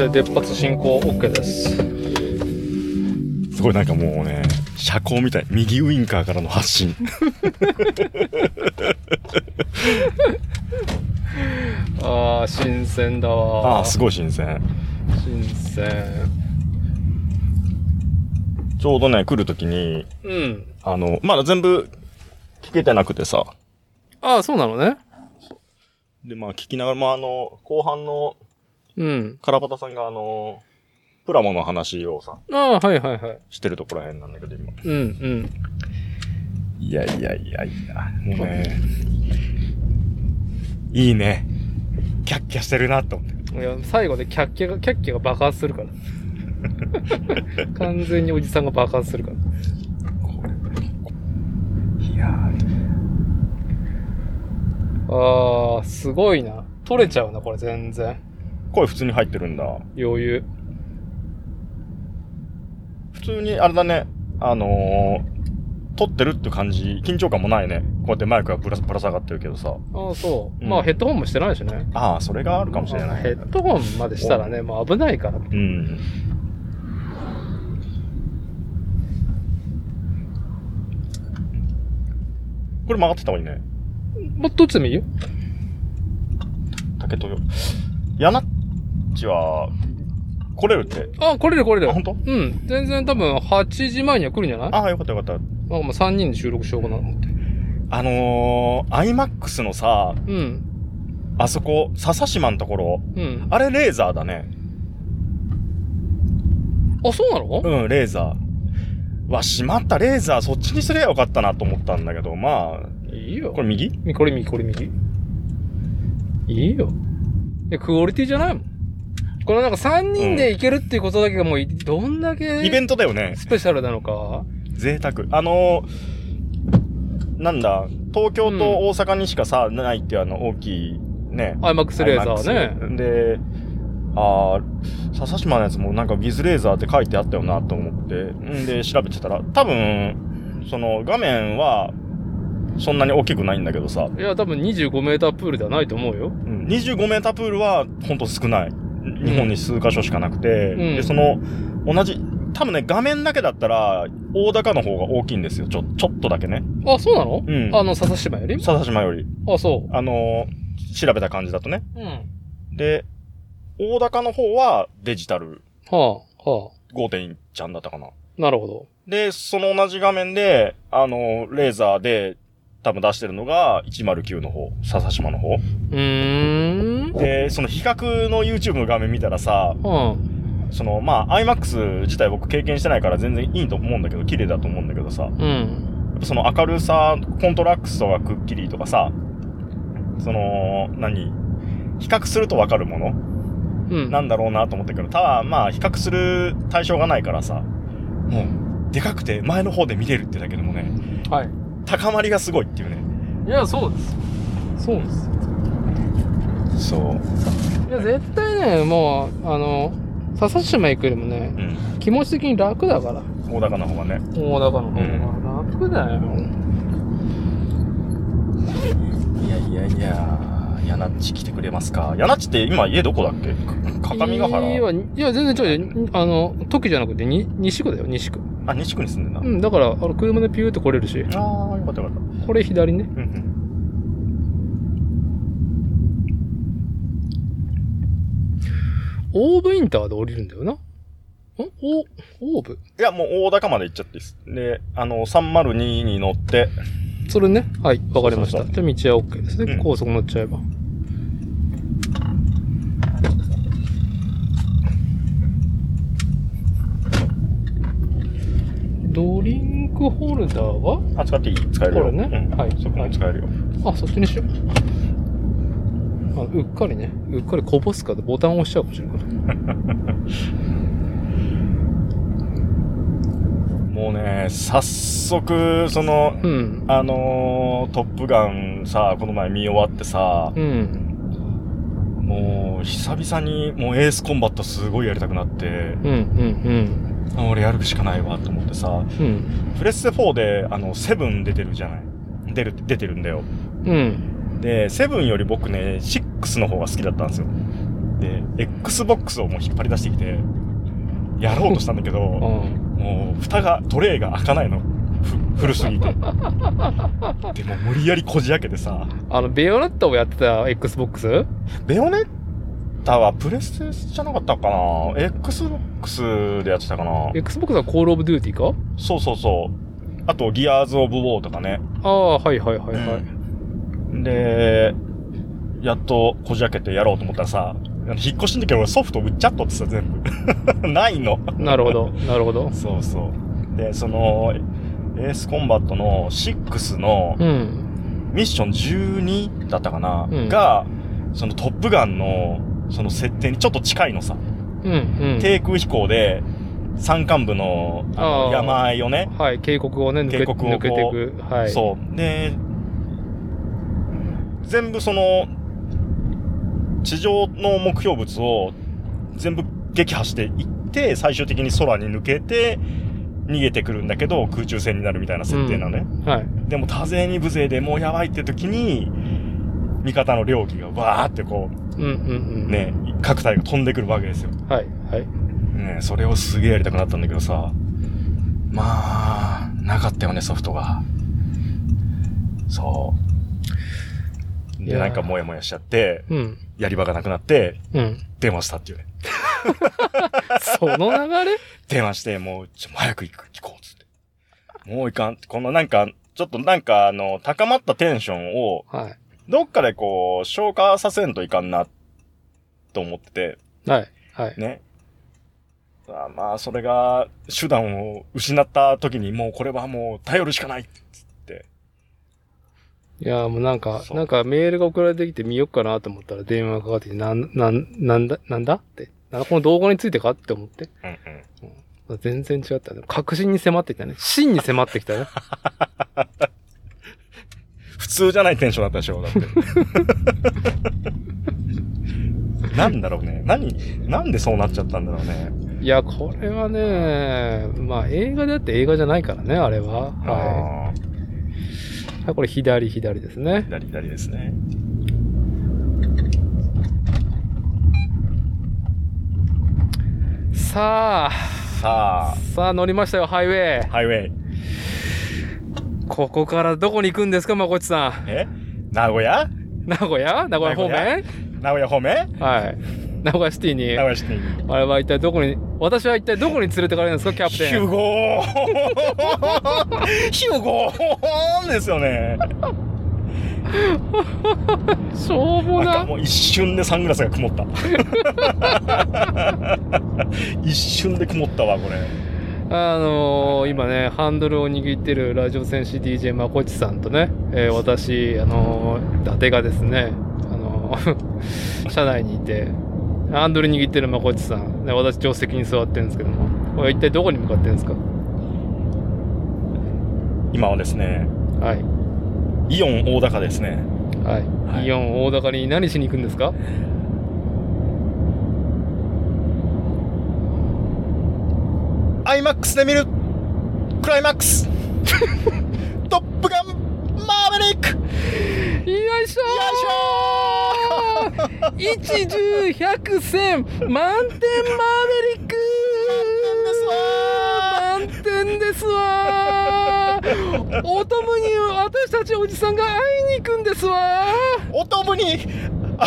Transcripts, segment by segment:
全然出発進行 OK です。すごいなんかもうね、車高みたい。右ウインカーからの発進。ああ、新鮮だわ。ああ、すごい新鮮。新鮮。ちょうどね、来るときに、うん。あの、まだ全部聞けてなくてさ。ああ、そうなのね。で、まあ聞きながら、まああの、後半のうん。カラパタさんがあの、プラモの話をさ、ああ、はいはいはい。してるところらへんなんだけど、今。うんうん。いやいやいやいや、もうね、いいね。キャッキャしてるなと思って。いや、最後でキャッキャが、キャッキャが爆発するから。完全におじさんが爆発するから。いやああ、すごいな。取れちゃうな、これ全然。声普通に入ってるんだ。余裕。普通に、あれだね、あのー、撮ってるって感じ、緊張感もないね。こうやってマイクがぶらぶら下がってるけどさ。ああ、そう。うんまあヘッドホンもしてないしね。ああ、それがあるかもしれない。ヘッドホンまでしたらね、もう危ないから。うん。これ曲がってた方がいいね。もうどっちでもいいよ。竹豊。やなっちは、来れるって。あ、来れる来れる。あ本当？うん。全然多分8時前には来るんじゃない？ああ、よかったよかった。なんかもう3人で収録しようかなと思って。あのー、IMAX のさ、うん。あそこ、笹島のところ、うん。あれレーザーだね。あ、そうなの？うん、レーザー。わ、しまった、レーザー、そっちにすりゃよかったなと思ったんだけど、まあ、いいよ。これ右？みこれ右、これ右。いいよ。え、クオリティじゃないもん。このなんか3人で行けるっていうことだけがもうい、どんだけイベントだよね。スペシャルなのか？贅沢。あのー、なんだ、東京と大阪にしかさ、ないっていうあの、大きい、ね。IMAX レーザーね。で、ああ、笹島のやつもなんかビズレーザーって書いてあったよなと思って、んで、調べてたら、多分、その画面は、そんなに大きくないんだけどさ、いや、多分25メータープールではないと思うよ。うん25メータープールはほんと少ない。日本に数箇所しかなくて、うんで、その、同じ、多分ね、画面だけだったら、大高の方が大きいんですよ。ちょ、ちょっとだけね。あ、そうなの？うん。あの、笹島より？笹島より。あ、そあのー調べた感じだとね。う。うん。で、大高の方はデジタルはあ、は5.1ちゃんだったかな。あ。なるほど。で、その同じ画面で、あのーレーザーで多分出してるのが109の方、笹島の方。うーん。で、その比較の YouTube の画面見たらさ、はその、まあ、IMAX 自体僕経験してないから全然いいと思うんだけど、綺麗だと思うんだけどさ、あ。うん。やっぱその明るさ、コントラストがくっきりとかさ、その、何比較するとわかるもの？うん。なんだろうなと思ったけど、ただ、まあ、比較する対象がないからさ、もう、でかくて前の方で見れるってだけでもね、はい。高まりがすごいっていうね。いや、そうです。そうです。そう。いや、絶対ね、もう、あの、笹島行くよりもね、うん。気持ち的に楽だから。大高の方がね。大高の方が楽だよ。いやいやいや、ヤナッチ来てくれますか？ヤナッチって今家どこだっけ？か各務原？いや、いや全然違うよ。あの、時じゃなくて、に西区だよ、西区。あ、西区に住んでんだ。うん、だから、あの、車でピューって来れるし、ああ、よかったよかった。これ左ね。うんうん。オーブインターで降りるんだよな。ん？お、オーブ？いや、もう大高まで行っちゃっていいです。で、あの、302に乗って、それね。はい、わかりました。じゃあ道は OK ですね。うん高速乗っちゃえば。ドリンクホルダーは？あ、使っていい？使えるよ。これねうん、はいそこも使えるよ。あ、そっちにしよう。あうっかりね、うっかりこぼすかでボタン押しちゃうかもしれない。もうね、早速、その、うん。あのートップガンさ、この前見終わってさ、うん。もう、久々に、もうエースコンバットすごいやりたくなって、うん、うん、あ俺やるしかないわと思ってさ、うん。うん。プレステ4で、あの、セブン出てるじゃない？出る、出てるんだよ。うん。で、セブンより僕ね、6の方が好きだったんですよ。で、Xbox をもう引っ張り出してきて、やろうとしたんだけど、うん。もう、蓋が、トレイが開かないの。ふ古すぎて。でも無理やりこじ開けてさ、あの、ベヨネッタをやってた Xbox? ベヨネッタはプレステじゃなかったかな ?Xbox でやってたかな？Xbox は Call of Duty か？そうそうそう。あと、ギアーズ・オブ・ウォーとかね。ああ、はいはいはいはい。うんで、やっとこじ開けてやろうと思ったらさ、引っ越しの時俺ソフト売っちゃっとってさ、全部。ないの。なるほど、なるほど。そうそう。で、その、エースコンバットの6のうん。ミッション12だったかな、うんが、そのトップガンの、その設定にちょっと近いのさ。うん、うん。低空飛行で、山間部のあの山あいをね、はい、渓谷をね、抜け渓谷を抜けていく。はい。そう。で、全部その、地上の目標物を全部撃破していって、最終的に空に抜けて、逃げてくるんだけど、空中戦になるみたいな設定なのね。はい。でも多勢に無勢でもうやばいって時に、味方の両機がわーってこうん、うん、うん。う、。ね、各隊が飛んでくるわけですよ。はい、はい。ね、それをすげえやりたくなったんだけどさ、まあ、なかったよね、ソフトが。そう。で、なんかモヤモヤしちゃって、うん、やり場がなくなって、うん。電話したっていうね。その流れ？電話して、もう、ちょ、早く行く、行こう、つって。もういかん。このなんか、ちょっとなんか、あの、高まったテンションを、はい。どっかでこう、消化させんといかんな、と思ってて、はい、はい。ね。あまあ、それが、手段を失った時に、もうこれはもう頼るしかないっつって。いや、もうなんか、なんかメールが送られてきて見よっかなと思ったら電話がかかってきて、なん、なん、なんだ、なんだって。なんかこの動画についてかって思って。うんうん。全然違ったね。確信に迫ってきたね。真に迫ってきたね。普通じゃないテンションだったでしょ、だって。なんだろうね。何、なんでそうなっちゃったんだろうね。いや、これはね、まあ映画であって映画じゃないからね、あれは。はあい。はい、これ左左ですねあ、。左左ですね。さあ、ささあ乗りましたよ、ハイウェイあ、。ハイウェイ。ここからどこに行くんですか、まこっちさん。え？名古屋？名古屋？名古屋方面？名古屋？方面？はい。名古屋シティに。名古屋シティに。あれは一体どこに、私は一体どこに連れてかれるんですか、キャプヒテン。ューゴーヒューゴーですよね。しょうもな。もう一瞬でサングラスが曇った。一瞬で曇ったわ、これ。あのー今ね、ハンドルを握ってるラジオ戦士 DJ まこっちさんとね、えー私、あのー伊達がですね、あのー 車内にいて、ハンドル握ってるまこっちさん、ね、私助手席に座ってるんですけども、これ一体どこに向かってるんですか？今はですね、はい。イオン大高ですね。はい。はいイオン大高に何しに行くんですか？アイマックスで見る。クライマックス。トップガン。マーベリック。よいしょー。一十百千満点マーベリック。満点ですわー。お供に私たちおじさんが会いに行くんですわお供にあ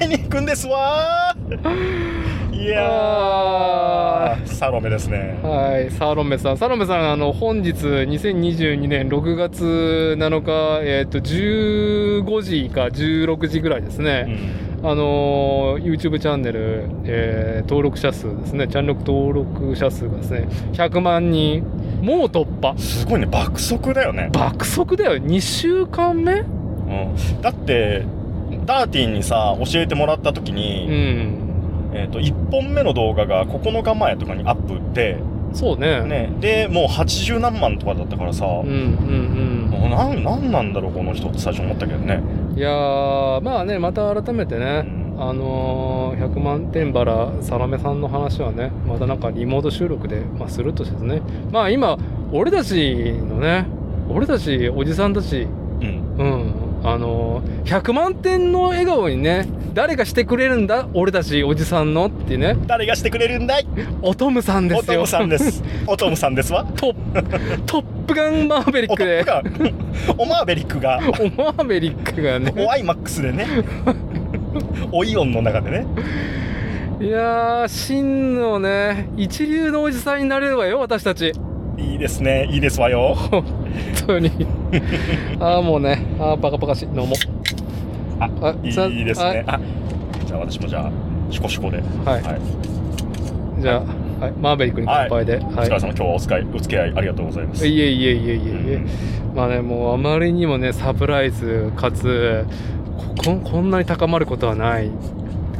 会いに行くんですわ いやサロメですね。はい、サロメさん。サロメさん、あの、本日、2022年6月7日、えっ、と、15時か16時ぐらいですうね。ん。あのー YouTube チャンネル、えー登録者数ですね、チャンネル登録者数がですね、100万人、もう突破。すごいね。爆速だよね、爆速だよ、2週間目？うん、だってダーティーにさ教えてもらった時うに、ん。えー、と1本目の動画が9日前とかにアップで、そうね。ね、でもう80何万とかだったからさ、うんうんもうなんなんなんだろうこの人って最初思ったけどね、うん。いやー、まあね、また改めてうね、んあのー、100万点バラサロメさんの話はね、またなんかリモート収録で、まあ、するとしてですね。まあ今、俺たちのね、俺たちおじさんたち、うんうん、あの100万点の笑顔にね誰がしてくれるんだ俺たちおじさんのってね誰がしてくれるんだい？おとむさんですよおとむさんです。おとむさんですわ？トップトップガンマーベリックで。おマーベリックが、おマーベリックがねおアイマックスでね。おイオンの中でね。いやー真のね一流のおじさんになれるわよ私たちいいですね。いいですわよ。本当に。ああもうね。あーバカバカしい。飲も。うあ、あさいいですね。あ、じゃあ私もじゃあ、シコシコで。はい。はい。じゃあ、はい、マーベリックに乾杯で、お疲れ様、今日はお使い、お付き合いありがとうございます。いえいえいえいえいえ、うん。まあねもうあまりにもねサプライズかつこここんなに高まることはない。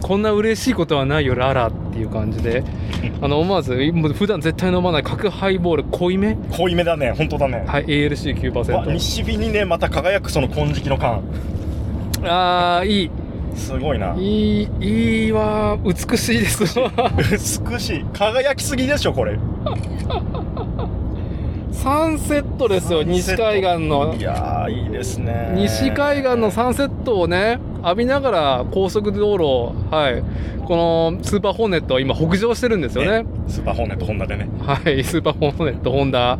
こんな嬉しいことはないよララっていう感じで あの思わずもう普段絶対飲まない角ハイボール濃いめ？濃いめだね、本当だね。はい ALC9% わ西日にね、また輝くその金色の缶。あーいいすごいな。いいいいわ美しいですわ美しい。輝きすぎでしょ、これ。サンセットですよ西海岸の。いやー、いいですね。西海岸のサンセットをね浴びながら高速道路はい。このスーパーホーネットは今北上してるんですよね。スーパーホーネットホンダでね。はいスーパーホーネットホンダ。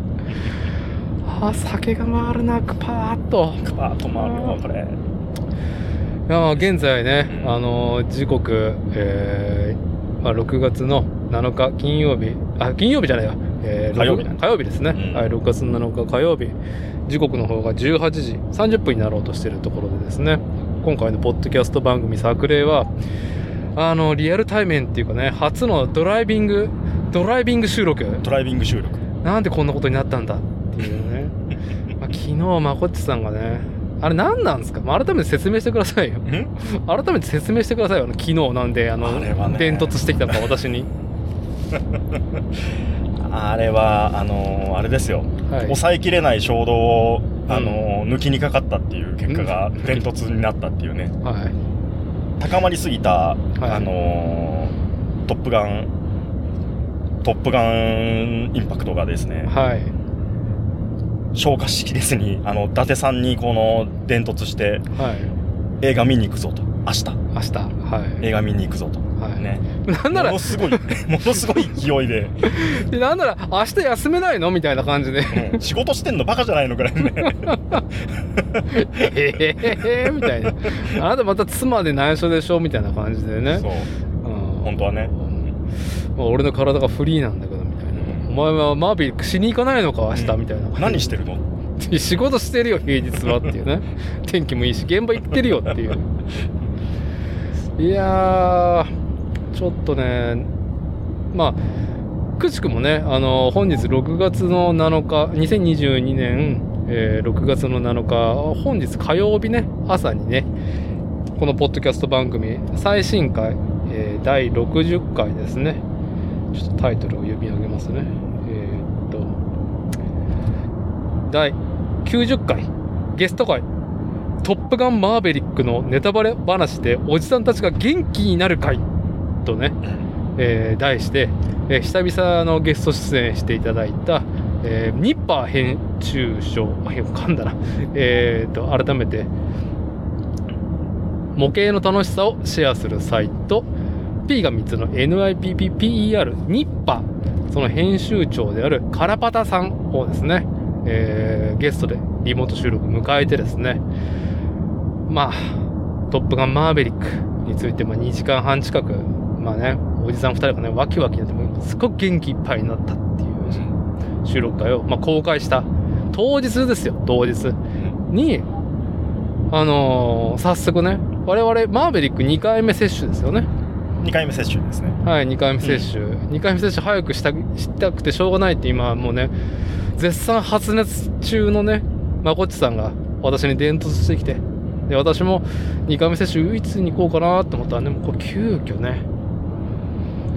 あ酒が回るなパーッと。パーッと回るよ、これ。いや現在ね、うん。あの時刻、えーまあ、6月の7日金曜日。あ金曜日じゃないや、えー火曜日6火曜日ですね、うん。はい、6月の7日火曜日。時刻の方が18時30分になろうとしているところでですね。今回のポッドキャスト番組「作例はあのリアル対面っていうかね初のドライビングドライビング収録。ドライビング収録。なんでこんなことになったんだっていうね。まあ昨日まこっちさんがねあれ何なんですか、まあ、改めて説明してくださいよ。ん？改めて説明してくださいよ。あの昨日なんであのあね。伝突してきたのか私に、あれは、あのーあれですよ。はい、抑えきれない衝動を、あのー抜きにかかったっていう結果がうん。伝突になったっていうね。はい。高まりすぎた、い。あのートップガン、トップガンインパクトがですね、はい。消化しきれずに、あの、伊達さんにこの伝突して、はい。映画見に行くぞと。明日、明日。はい、映画見に行くぞと。はい。ね。なんならものすごい、ものすごい勢いで、でなんなら明日休めないの？みたいな感じで。うん。仕事してんのバカじゃないのぐらいね。えへへみたいな。あなたまた妻で内緒でしょ？みたいな感じでね。そう。うん。本当はね。まあ、俺の体がフリーなんだけどみたいな、お前はマービーしに行かないのか明日、うん。みたいな何してるの？仕事してるよ平日はっていうね。天気もいいし現場行ってるよっていう。いやーちょっとねまあくしくもねあの本日6月の7日2022年、えー6月の7日本日火曜日ね朝にねこのポッドキャスト番組最新回、えー第60回ですねちょっとタイトルを読み上げますね。えーっと第90回ゲスト回トップガンマーベリックのネタバレ話でおじさんたちが元気になる回とね、えー題して、えー久々のゲスト出演していただいた、えーニッパー編集長、あ、噛んだな。えーと、改めて、模型の楽しさをシェアするサイト、P が3つの NIPPPER ニッパー、その編集長であるカラパタさんをですね、えーゲストでリモート収録迎えてですね、まあ、トップガンマーベリックについて、まあ、2時間半近く、まあね、おじさん2人がね、ワキワキになって、もうすごく元気いっぱいになったっていう収録会を、まあ、公開した当日ですよ、当日に、あのー早速ね、我々、マーベリック2回目接種ですよね。2回目接種ですね。はい、2回目接種。2回目接種早くしたしたくてしょうがないって今もうね、絶賛発熱中のね、まこっちさんが私に伝突してきて、で、私も2回目接種いつに行こうかなと思ったらね、もうこれ急遽ね、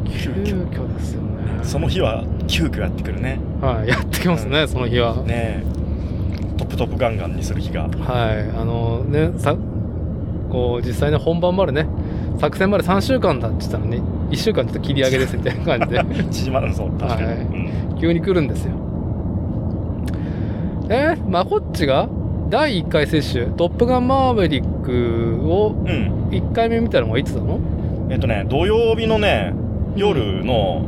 急遽ですよね。その日は急遽やってくるね。はい、やってきますね、その日は。ねえトップトップガンガンにする日が。はい、あのね、さ、こう、実際ね、本番までね、作戦まで3週間だって言ったのに、1週間ちょっと切り上げですみたいな感じで、縮まるそう、確かに。はいうん急に来るんですよ。えー、まこっちが第1回接種、トップガンマーヴェリックをうん。1回目見たのがいつなの？えっとね、土曜日のね、夜の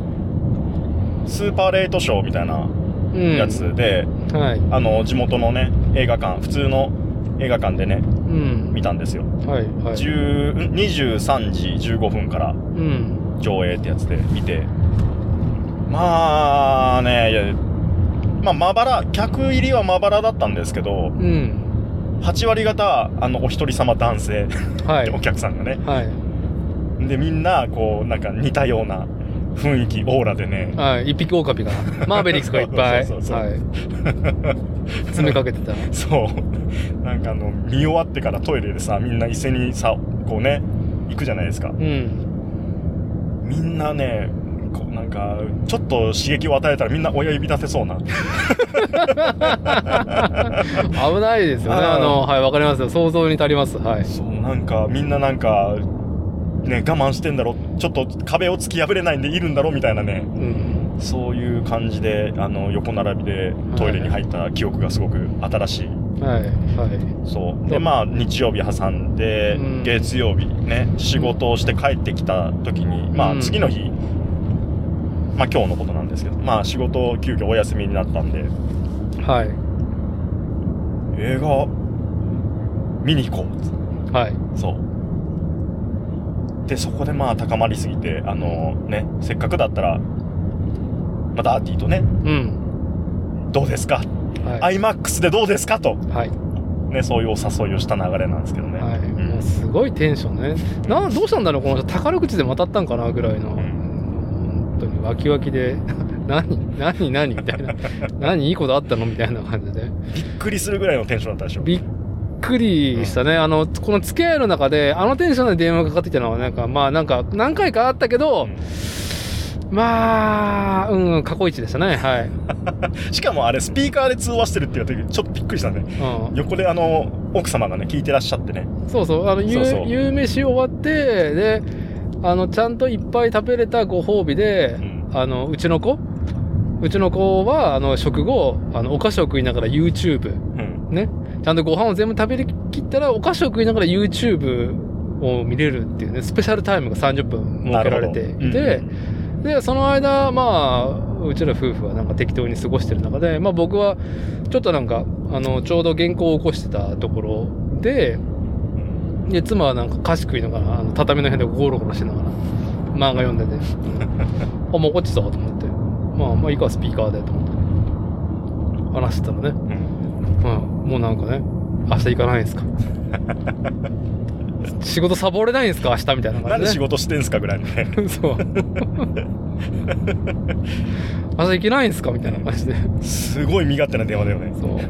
スーパーレートショーみたいなうん。やつで、はい。あの、地元のね、映画館、普通の映画館でね、うん。見たんですよ。はい、はい。10ん23時15分からうん。上映ってやつで見て、まあね、いや、まあ、まばら、客入りはまばらだったんですけど、うん。8割方、あの、お一人様男性、はい。お客さんがね。はい。で、みんな、こう、なんか似たような雰囲気、オーラでね、はい。一匹狼が、マーベリックがいっぱい、そうそうそうはい。詰めかけてた。そう。なんかあの、見終わってからトイレでさ、みんな一斉にさ、こうね、行くじゃないですか。うん。みんなね、こうなんか、ちょっと刺激を与えたらみんな親指立てそうな。危ないですよね。あの、はい、わかりますよ。想像に足ります。はい。そう、なんか、みんななんか、ね、我慢してんだろ、ちょっと壁を突き破れないんでいるんだろみたいなね、うん。そういう感じで、あの、横並びでトイレに入った記憶がすごく新しい。はい。はい。そう。で、まあ、日曜日挟んで、うん月曜日ね、仕事をして帰ってきた時に、まあ、うん次の日、まあ、今日のことなんですけど、まあ、仕事を急遽お休みになったんで、はい。映画、見に行こう。はい。そう。で、そこでまあ、高まりすぎて、あのね、せっかくだったら、またアーティとね、うん。どうですか？はい。?IMAX でどうですか？と、はい。ね、そういうお誘いをした流れなんですけどね。はい。うんもうすごいテンションね。な、どうしたんだろうこの人、宝口でまたったんかなぐらいの。ん本当にワキワキで、何何何みたいな。何いいことあったの？みたいな感じで。びっくりするぐらいのテンションだったでしょ。びっくりしたね。あの、この付き合いの中で、あのテンションで電話がかかってきたのは、なんか、まあ、なんか、何回かあったけど、まあ、うん、過去一でしたね。はい。う んしかもあれ、スピーカーで通話してるって言われて、ちょっとびっくりしたね。うん。横であの、奥様がね、聞いてらっしゃってね。そうそう、あの、夕そうそう夕飯終わって、で、あの、ちゃんといっぱい食べれたご褒美で、うんあの、うちの子？うちの子は、あの、食後、あの、お菓子を食いながら YouTube、うん。ね。ちゃんとご飯を全部食べきったら、お菓子を食いながら YouTube を見れるっていうね、スペシャルタイムが30分設けられていて、で、で、その間、まあ、うちら夫婦はなんか適当に過ごしてる中で、まあ僕は、ちょっとなんか、あの、ちょうど原稿を起こしてたところで、で、妻はなんか菓子食いながら、あの畳の辺でゴロゴロしながら、漫画読んでて、あ、もうこっちだと思って、まあ、まあいいか、スピーカーでと思って、話してたらね、うんまあ、もうなんかね、明日行かないんですか？仕事サボれないんですか？明日みたいななん感じで、ね。で仕事してんすかぐらいのね。そう。明日行けないんですか？みたいな感じで。すごい身勝手な電話だよね。そう。うん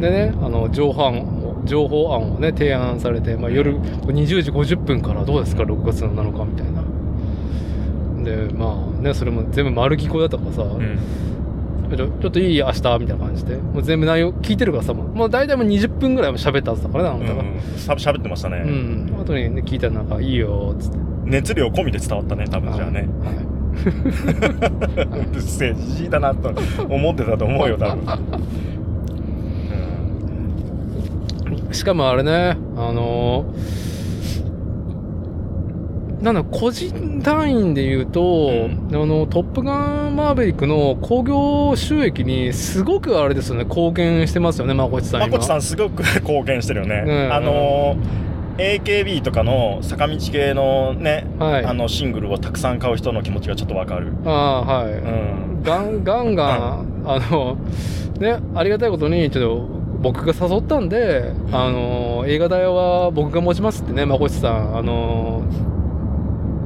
でね、あの、情報案を、情報案をね、提案されて、まあ、夜20時50分からどうですか ?6 月の7日みたいな。で、まあね、それも全部丸聞こえだったからさ、うんちょっといい明日みたいな感じで、もう全部内容聞いてるからさ、もうもう大体もう20分ぐらいは喋ったはずだからね、あなたが。うんしゃ喋ってましたうね。ん。後にね、聞いたらなんか、いいよ、つって。熱量込みで伝わったね、多分じゃあね。はい。う るせえ、じじいだなと思ってたと思うよ、多分。しかもあれね、あのなんだ、個人単位で言うと、うんあの、トップガンマーヴェリックの興行収益にすごくあれですよね、貢献してますよね、まこちさん今。まこちさんすごく貢献してるよね。うんあのー、AKB とかの坂道系のね、はい。あのシングルをたくさん買う人の気持ちがちょっとわかる。ああ、はい。うん。ガン、ガンガン、あの、ね、ありがたいことに、ちょっと、僕が誘ったんで、あの、映画代は僕が持ちますってね、まこちさん、あの、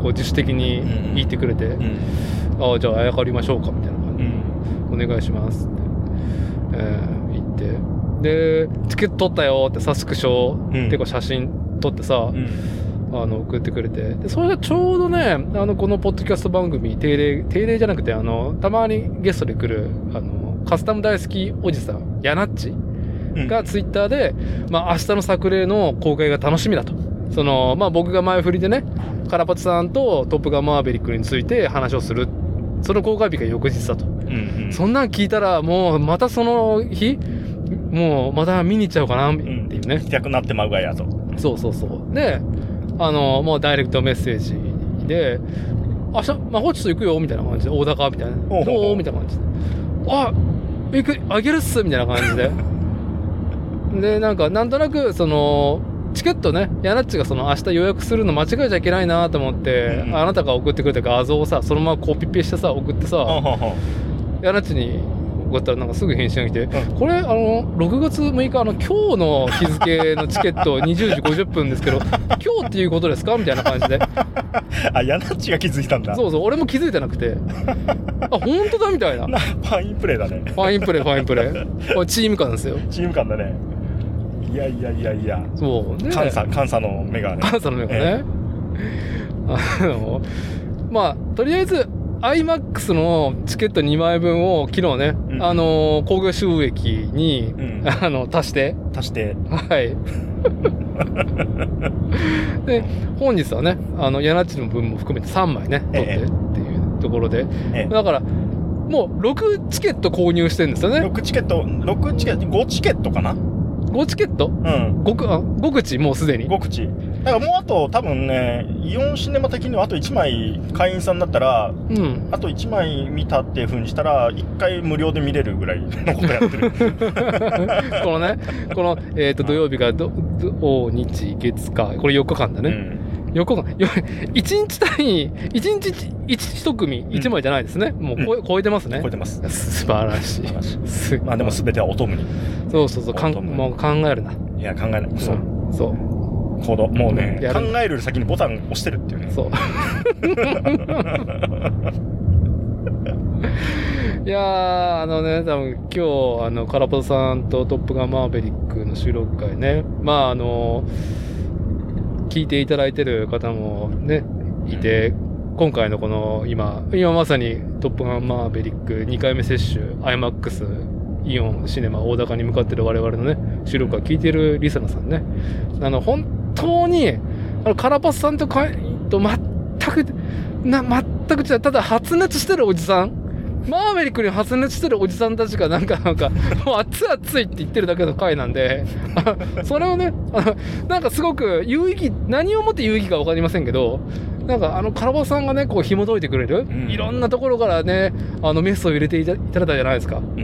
こう自主的に言ってくれて、うん。ああ、じゃああやかりましょうか、みたいな感じうん。で、お願いしますって、えー言って、で、チケット取ったよってさ、スクショ、うんていうか写真撮ってさ、うん。あの、送ってくれて。で、それがちょうどね、あの、このポッドキャスト番組、定例、定例じゃなくて、あの、たまにゲストで来る、あの、カスタム大好きおじさん、ヤナッチうんがツイッターで、まあ、明日の作例の公開が楽しみだと。その、まあ、僕が前振りでね、カラパチさんとトップガンマーベリックについて話をする。その公開日が翌日だと。うんうん。そんなん聞いたら、もう、またその日、もうまた見に行っちゃおうかなっていうね行。きたくなってまうがやと。そうそうそう。で、あの、もうダイレクトメッセージで、明日、まあ、ホッチと行くよ、みたいな感じで、大高みたいな。ほううみたいな感じで。あ、行く、あげるっすみたいな感じで。で、なんか、なんとなく、その、チケットね、ヤナッチがその明日予約するの間違えちゃいけないなと思って、うんあなたが送ってくれた画像をさ、そのままコピペしてさ、送ってさ、ヤナッチに送ったらなんかすぐ返信が来て、うこれあの6月6日あの今日の日付のチケット20時50分ですけど 今日っていうことですかみたいな感じで。あ、ヤナッチが気づいたんだ。そうそう俺も気づいてなくて。あ本当だみたいな。フなファインプレーだね。ァインプレーファインプレー。これチーム感ですよ。チーム感だね。いやいやいやいや。そうで監査、監査の目がね。監査の目がね、あのまあとりあえず iMAX のチケット2枚分を昨日ね、うんあの興行収益に、うん あの足して足して。はい。で、本日はね、あの、ヤナッチの分も含めて3枚ね、取ってええっていうところで。ええだから、もう6チケット購入してるんですよね。6チケット、6チケット、5チケットかな5チケット？うん。5, くあ5口もうすでに？5口。だからもうあと多分ね、イオンシネマ的にはあと1枚会員さんだったら、うん。あと1枚見たっていう風にしたら、1回無料で見れるぐらいのことやってる。このね、この、えっ、と、土曜日がど、土、日、月、火。これ4日間だね。うん。4日間。よ1日単位、1日 1, 組1枚じゃないですね。もう超え,、超えてますね超え。てます。素晴らしい。すまあでも全てはお供に。そうそうそう、かんもう考えるな。いや、考えない。そう。んそう。行動。もうね、考える先にボタン押してるっていうね。そう。いやー、あのね、多分今日、あの、カラポさんとトップガンマーベリックの収録会ね、まあ、あの、聞いていただいてる方もね、いて、今回のこの、今、今まさにトップガンマーベリック2回目接種、IMAX、イオンシネマ大高に向かってる我々のね、収録会聞いてるリスナさんね、あの、本当に、あの、カラパスさんとかと全く、な、全く違う。ただ発熱してるおじさんマーベリックに発熱してるおじさんたちがなんか、なんか、もう熱い熱いって言ってるだけの回なんで、あそれをね、あの、なんかすごく有意義、何をもって有意義かわかりませんけど、なんかあの、カラバさんがね、こう紐解いてくれる、うんいろんなところからね、あの、メスを入れていたいただいたじゃないですか。うんう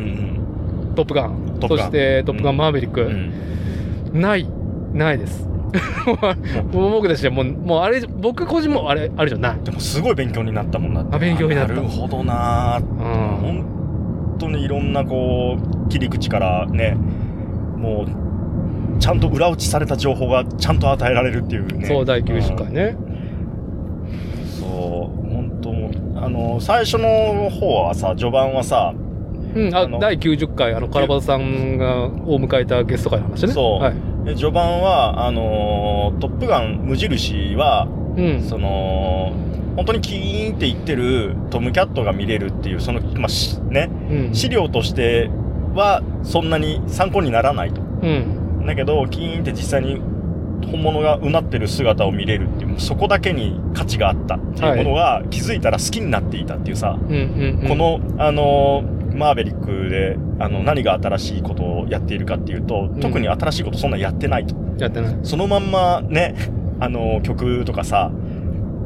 ん。トップガン。そして、トップガンマーベリック。うん。ない。ないです。もう僕たちはもう、もうあれ、僕個人もあれ、あれじゃない。でもすごい勉強になったもんな。あ勉強になったなるほどなーうん。本当にいろんなこう切り口からねもうちゃんと裏打ちされた情報がちゃんと与えられるっていうねそう、第90回ね。うんそう本当あの最初の方はさ序盤はさうん、あ第90回、あの、カラバさんが、を迎えたゲスト会の話ね。そうはい。で序盤はあのートップガン」無印はうん。その本当にキーンって言ってるトムキャットが見れるっていうその、まあしね、うん。資料としてはそんなに参考にならないと。うん。だけど、キーンって実際に本物がうなってる姿を見れるっていう、もうそこだけに価値があったっていうものが気づいたら好きになっていたっていうさ、うん。うん。うんこ、の、あのーマーベリックで、あの、何が新しいことをやっているかっていうと、ん特に新しいことそんなやってないと。やってない。そのまんまね、あのー曲とかさ、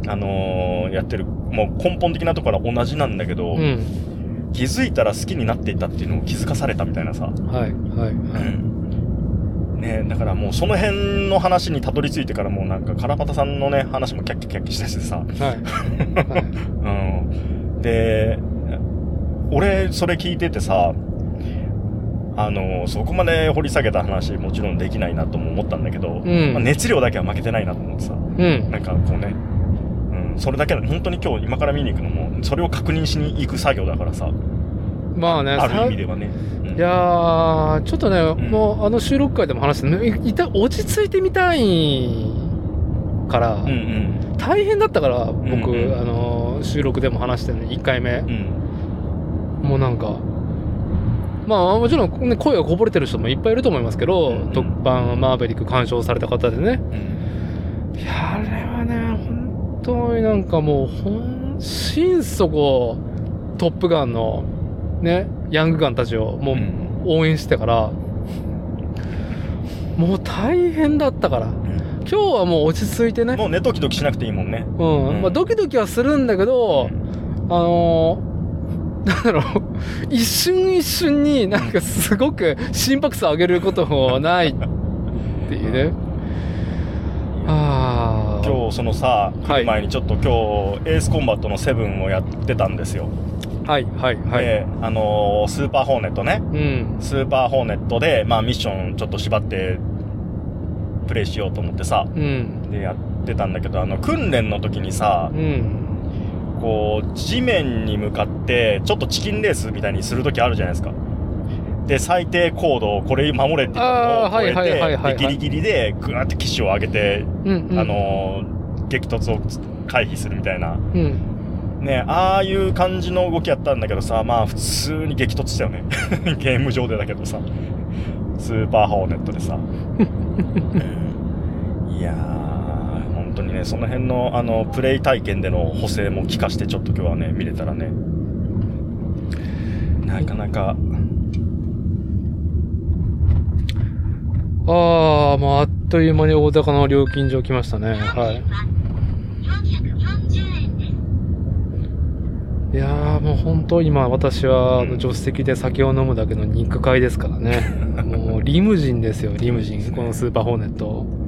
あのーやってる、もう根本的なところは同じなんだけど、うん。気づいたら好きになっていたっていうのを気づかされたみたいなさ、はい。はい。はい。ねだからもうその辺の話にたどり着いてからもうなんかカラパタさんのね話もキャッキャキャッキャしだしてさ、はい。はい。うん、で俺それ聞いててさあのそこまで掘り下げた話もちろんできないなとも思ったんだけど、うん。まあ熱量だけは負けてないなと思ってさ。うん。なんかこうね、うん、それだけで本当に今日今から見に行くのもそれを確認しに行く作業だからさ。まあね、あるさ意味ではね、うん。いやー、ちょっとね、ん。もうあの収録会でも話してね、いいた落ち着いてみたいから、うんうん。大変だったから、僕、うんうん。あの、収録でも話してね、1回目。うんもうなんか、まあもちろん、ね、声がこぼれてる人もいっぱいいると思いますけど、うんうん特番マーベリック鑑賞された方でね。うんいや、あれはね、本当になんかもう、ほん、心底、トップガンの、ね、ヤングガンたちをもううん応援してから、大変だったから。今日はもう落ち着いてね。もうね、ドキドキしなくていいもんね。うん。うんまあ、ドキドキはするんだけど、あのー、なんだろう、一瞬一瞬になんかすごく心拍数上げることもないっていうね。ああ。今日そのさ、来はいる前にちょっと今日、エースコンバットのセブンをやってたんですよ。はいはいはい。で、あのースーパーホーネットね。うん。スーパーホーネットで、まあミッションちょっと縛って、プレイしようと思ってさ、うん。でやってたんだけど、あの、訓練の時にさう、ん。こう、地面に向かって、ちょっとチキンレースみたいにする時あるじゃないですか。で、最低高度をこれ守れって言ったのを超えて、でギリギリでグーって機種を上げて、うん。うんあ、のー激突を回避するみたいな。うん。ねああいう感じの動きやったんだけどさ、まあ普通に激突したよね。ゲーム上でだけどさ。スーパーホーネットでさ。いやー、本当にね、その辺の、あの、プレイ体験での補正も聞かして、ちょっと今日はね、見れたらね。なかなか、ああ、もうあっという間に大高の料金所来ましたね。はい。いやーもう本当今私は助手席で酒を飲むだけの肉塊ですからね。もうリムジンですよ、リムジン。このスーパーホーネット。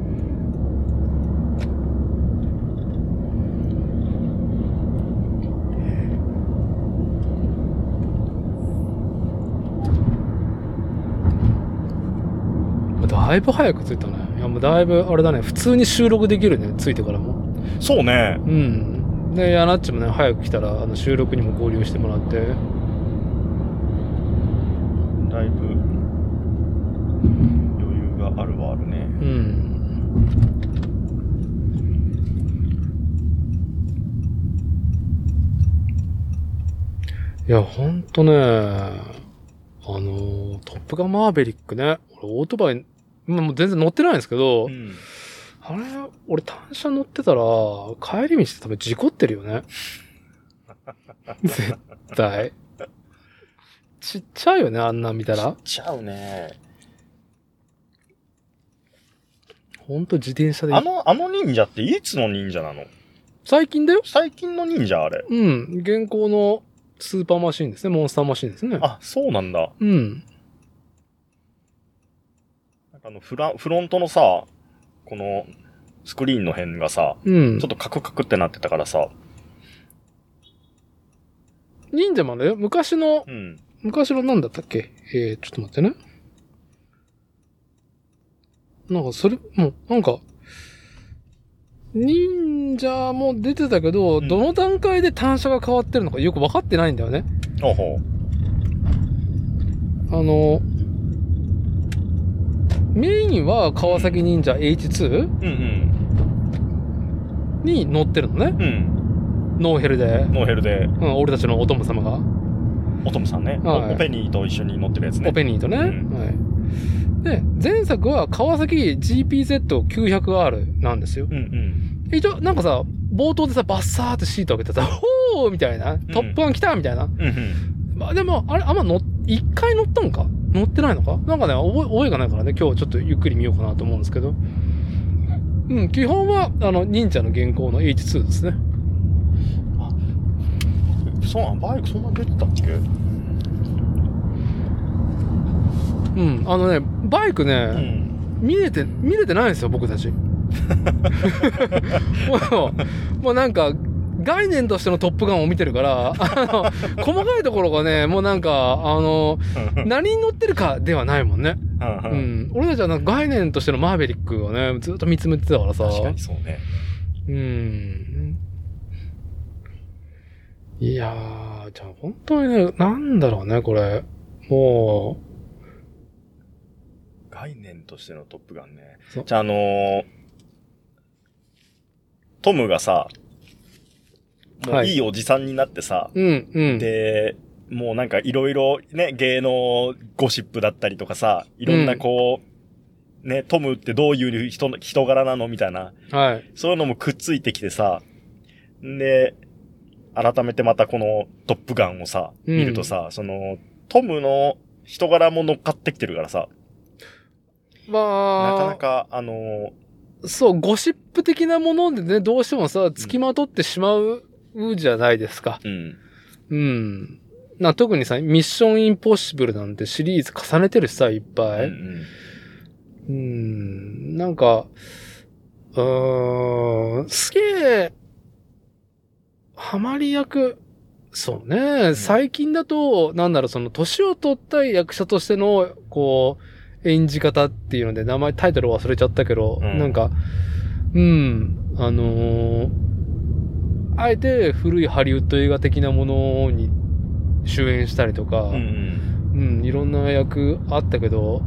だいぶ早く着いたね。いやもうだいぶあれだね、普通に収録できるね、着いてからも。そうね。うん。で、ヤナッチもね、早く来たら、あの収録にも合流してもらって。だいぶ、余裕があるはあるね。うん。いや、ほんとね、あの、トップガンマーベリックね、俺オートバイ、まあもう全然乗ってないんですけど、うんあれ、俺単車乗ってたら、帰り道で多分事故ってるよね。絶対。ちっちゃいよね、あんなん見たら。ちゃうね。ほんと自転車で。あの、あの忍者っていつの忍者なの？最近だよ。最近の忍者あれ。うん。現行のスーパーマシンですね。モンスターマシンですね。あ、そうなんだ。うん。のフラ、フロントのさ、この、スクリーンの辺がさ、うんちょっ。とカクカクってなってたからさ、忍者もね、昔の、うん。昔のなんだったっけ？えー、ちょっと待ってね。なんか、それ、もう、なんか、忍者も出てたけど、うんどの段階で単車が変わってるのかよく分かってないんだよね。ほうほあの、メインは川崎忍者 H2 う。うんに乗ってるのね。うん。うん。ノーヘルで。ノーヘルで、うん、俺たちのお供様が。おともさんね、はいおおペニーと一緒に乗ってるやつね。おペニーとね。うんはい。で、前作は川崎 GPZ900R なんですよ。うんうん。一応、なんかさ、冒頭でさ、バッサーってシート開けてさ、ほーみたいな、トップガン来たみたいな。うんうん。まあでも、あれ、あんま乗、一回乗ったんか？乗ってないのか？なんかね、覚え、覚えがないからね、今日ちょっとゆっくり見ようかなと思うんですけど。うん、基本は、あの、忍者の現行の H2 ですね。そうなん、バイクそんな出てたっけ？うん、あのね、バイクね、うん。見れて、見れてないんですよ、僕たち。もう、もうなんか、概念としてのトップガンを見てるから、あの、細かいところがね、もうなんか、あの、何に乗ってるかではないもんね。う。うんん。俺たちはなんか概念としてのマーベリックをね、ずっと見つめてたからさ。確かにそうね。うん。いやー、じゃあ本当にね、なんだろうね、これ。も概念としてのトップガンね。じゃあ、あのートムがさ、もはい。ういいおじさんになってさ、う、うん、うん。で、もうなんかいろいろね、芸能ゴシップだったりとかさ、いろんなこう、ね、トムってどういう人人柄なのみたいな、はい。そういうのもくっついてきてさ、んで、改めてまたこのトップガンをさ、うん。見るとさ、その、トムの人柄も乗っかってきてるからさ、まあ、なかなか、あのーそう、ゴシップ的なものでね、どうしてもさ、付きまとってしまうじゃないですか。うん。うん。な、特にさ、ミッションインポッシブルなんてシリーズ重ねてるしさ、いっぱい。うんうん、なんか、うーん、すげえ、ハマり役、そうね、最近だと、なんだろう、その、年を取った役者としての、こう、演じ方っていうので、名前、タイトル忘れちゃったけど、うんなんか、うん、あのーあえて古いハリウッド映画的なものに主演したりとか、うん。うんうん、いろんな役あったけど、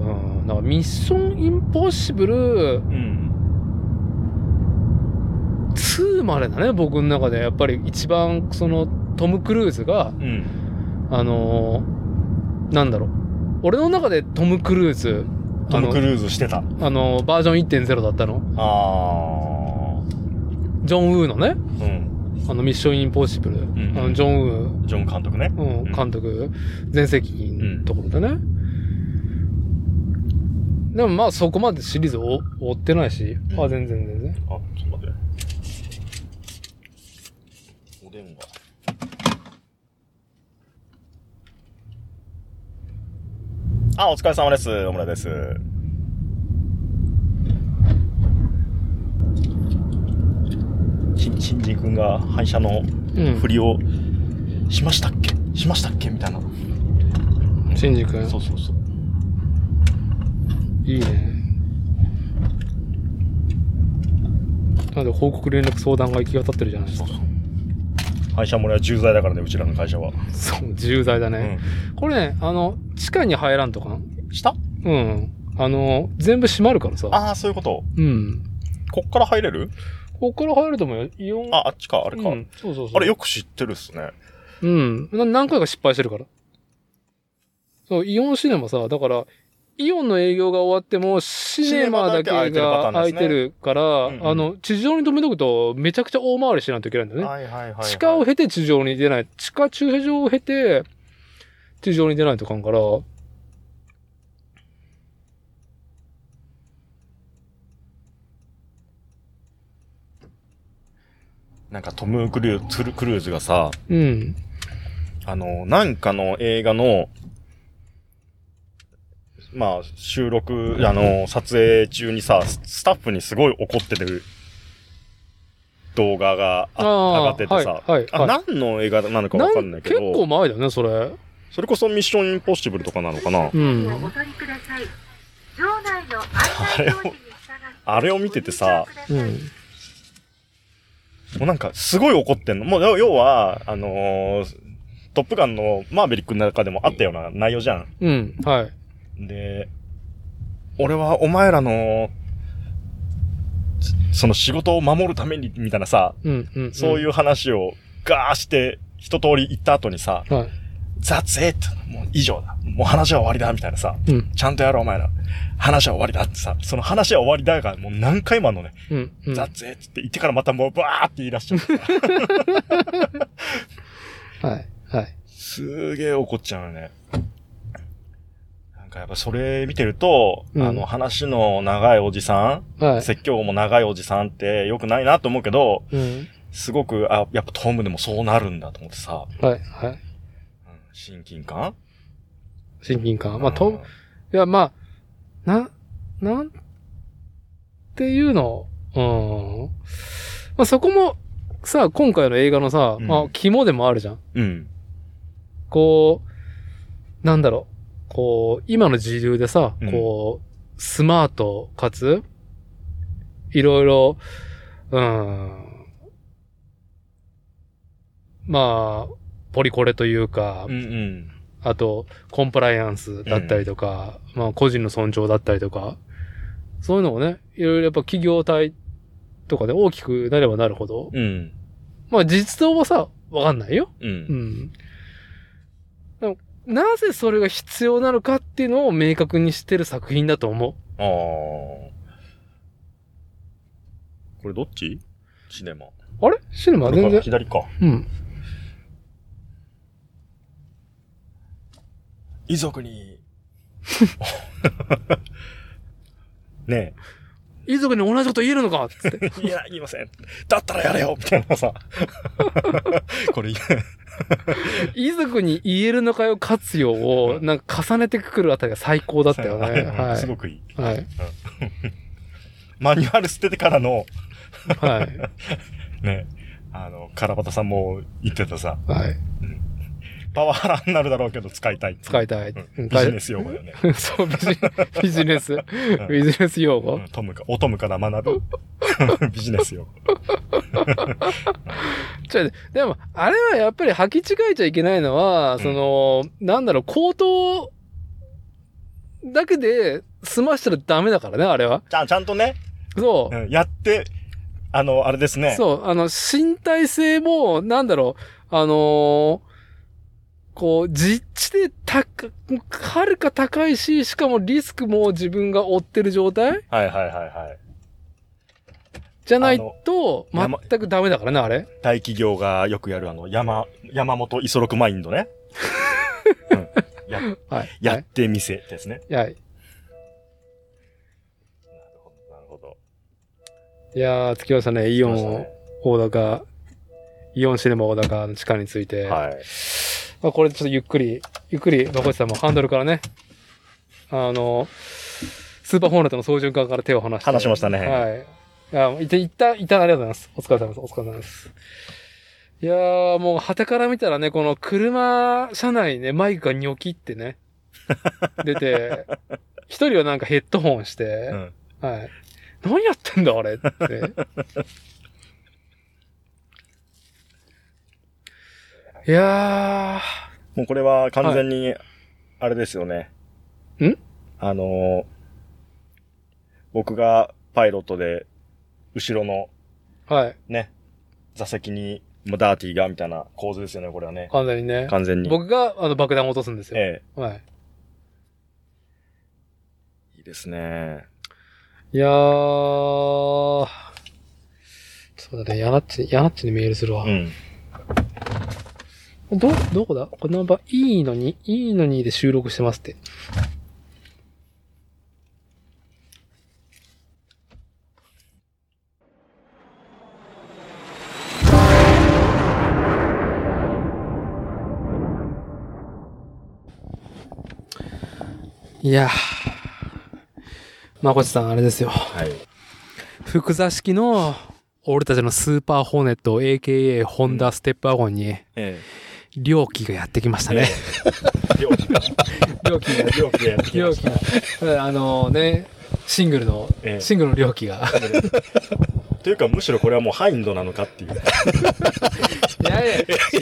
うん、なんかミッションインポッシブルうん。うん。2までだね、僕の中で。やっぱり一番、その、トム・クルーズが、うん。あのーなんだろう。俺の中でトム・クルーズ、トム・クあの、ルーズしてた。あのバージョン1.0だったの。あジョン・ウーのね、ー。うん。あの、ミッションインポッシブル。んあの、ジョン・ウー、ジョン監督ね。うん、監督、全盛期のところでね。でもまあそこまでシリーズを追ってないし、うんあ、全然全然。あ、ちょっと待って。お電話。あ、お疲れ様です。小村です。新人君が廃車のうん振。りをしましたっけ？しましたっけ？みたいな。シンジ君？そうそうそう。いいね。なんで報告連絡相談が行き渡ってるじゃないですか。廃車漏れは重罪だからね、うちらの会社は。そう、重罪だね。これね、あの、地下に入らんとかな？うん。したうん。あの、全部閉まるからさ。ああ、そういうこと。うん。こっから入れる？ここから入ると思うよ。イオン。あ、あっちか、あれか。うん、そうそうそう。あれよく知ってるっすね。うん。な何回か失敗してるから。そう、イオンシネマさ、だから、イオンの営業が終わっても、シネマだけが空いてるから、うんうんあの、地上に止めとくと、めちゃくちゃ大回りしないといけないんだよね。はいはいはい、はい。地下を経て地上に出ない。地下駐車場を経て、地上に出ないといかんから、なんかトム・クルークルーズがさ、うん。あの、なんかの映画の、まあ、収録、あの、撮影中にさ、ススタッフにすごい怒ってる動画があ上がっててさ、はいはいあはい何の映画なのかわかんないけど、結構前だよね、それ。それこそミッション・インポッシブルとかなのかな、うおん。取りください。場内の案内表示に従ってあれを見ててさうん。もうなんか、すごい怒ってんの。もう、要要は、あのートップガンのマーベリックの中でもあったような内容じゃん。うん。はい。で、俺はお前らの、そその仕事を守るために、みたいなさ、うん。うん。。そういうう話をガーして、一通り言った後にさ、はい。That's it! もう以上だ。もう話は終わりだみたいなさ、うん。ちゃんとやろうお前ら。話は終わりだってさ、その話は終わりだが、もう何回もあんのね、うん。うん。That's it! って言ってからまたもうバーって言い出しちゃう。はい。はい。すげえ怒っちゃうよね。なんかやっぱそれ見てると、うんあの話の長いおじさん、はい。説教も長いおじさんって良くないなと思うけど、うん。すごく、あ、やっぱトムでもそうなるんだと思ってさ、はい。はい。うん親近感？親近感？まあ、と、いや、まあ、な、なんっていうの、うん。まあ、そこも、さ、今回の映画のさ、うんまあ、肝でもあるじゃん。うん。こう、なんだろう。こう、今の時流でさ、うんこう、スマートかつ、いろいろ、うん、まあ、ポリコレというか、うんうん。あと、コンプライアンスだったりとか、まあ、個人の尊重だったりとか、そういうのをね、いろいろやっぱ企業体とかで大きくなればなるほど、うん。まあ実動はさ、わかんないよ。う。うんん。でもなぜそれが必要なのかっていうのを明確にしてる作品だと思ああ。これどっち？シネマ。う。あれ？シネマ全然。左か。うん。遺族に、ね遺族に同じこと言えるのか？つって。え。いや、言いません。だったらやれよみたいなさ。これ、遺族に言えるのかよ活用を、なんか重ねてくるあたりが最高だったよね。はすごくいい。い。はい。マニュアル捨ててからの、はい。ね、あの、カラバタさんも言ってたさ、はい。パワハラになるだろうけど使いたい。使いたい。ビジネス用語よね。そう、ビジビジネス。ビジネス用語？うんトムか、おトムから学ぶ。ビジネス用語。ちょでも、あれはやっぱり履き違えちゃいけないのは、んその、なんだろう、口頭だけで済ましたらダメだからね、あれは。ちゃん、ちゃんとね、そうう。んやって、あの、あれですね。そう、あの、身体性も、なんだろう、あのーこう、実地で高、はるか高いし、しかもリスクも自分が負ってる状態？はいはいはいはい。じゃないと、山全くダメだからね、あれ。大企業がよくやるあの、山、山本五十六マインドね。うんや、はい。やってみせですね。はい。はい。なるほど、なるほど。いやー、着きましたね。イオン大高、イオンシネマ大高の地下について。はい。まあ、これちょっとゆっくり、ゆっくり、馬越さんもハンドルからね、あの、スーパーホーネットの操縦桿から手を離して。話しましたねはい。いや、いった、いった、いった、ありがとうございます。お疲れ様です。お疲れ様です。いやー、もう、旗から見たらね、この車、車内にね、マイクがニョキってね、出て、一人はなんかヘッドホンして、うん。はい。何やってんだ、あれって。いやもうこれは完全に、あれですよね。ん？あのー僕がパイロットで、後ろのー、はい。ね、座席に、もうダーティーが、みたいな構図ですよね、これはね。完全にね。完全に。僕が、あの、爆弾を落とすんですよ。えはい。えいいですね。いやー、そうだね、ヤナッチ、ヤナッチにメールするわ。うん。ど、どこだ？これナンバー、いいのに、いいのにで収録してますって。いやー。まこちさん、あれですよ。はい。複座式の、俺たちのスーパーホーネット、AKA ホンダステップワゴンに、え料金がやってきましたね。え。料金が、料金が、料金がやってきま料した。あのね、シングルの、ええシングルの料金が。というか、むしろこれはもうハインドなのかっていう。いやい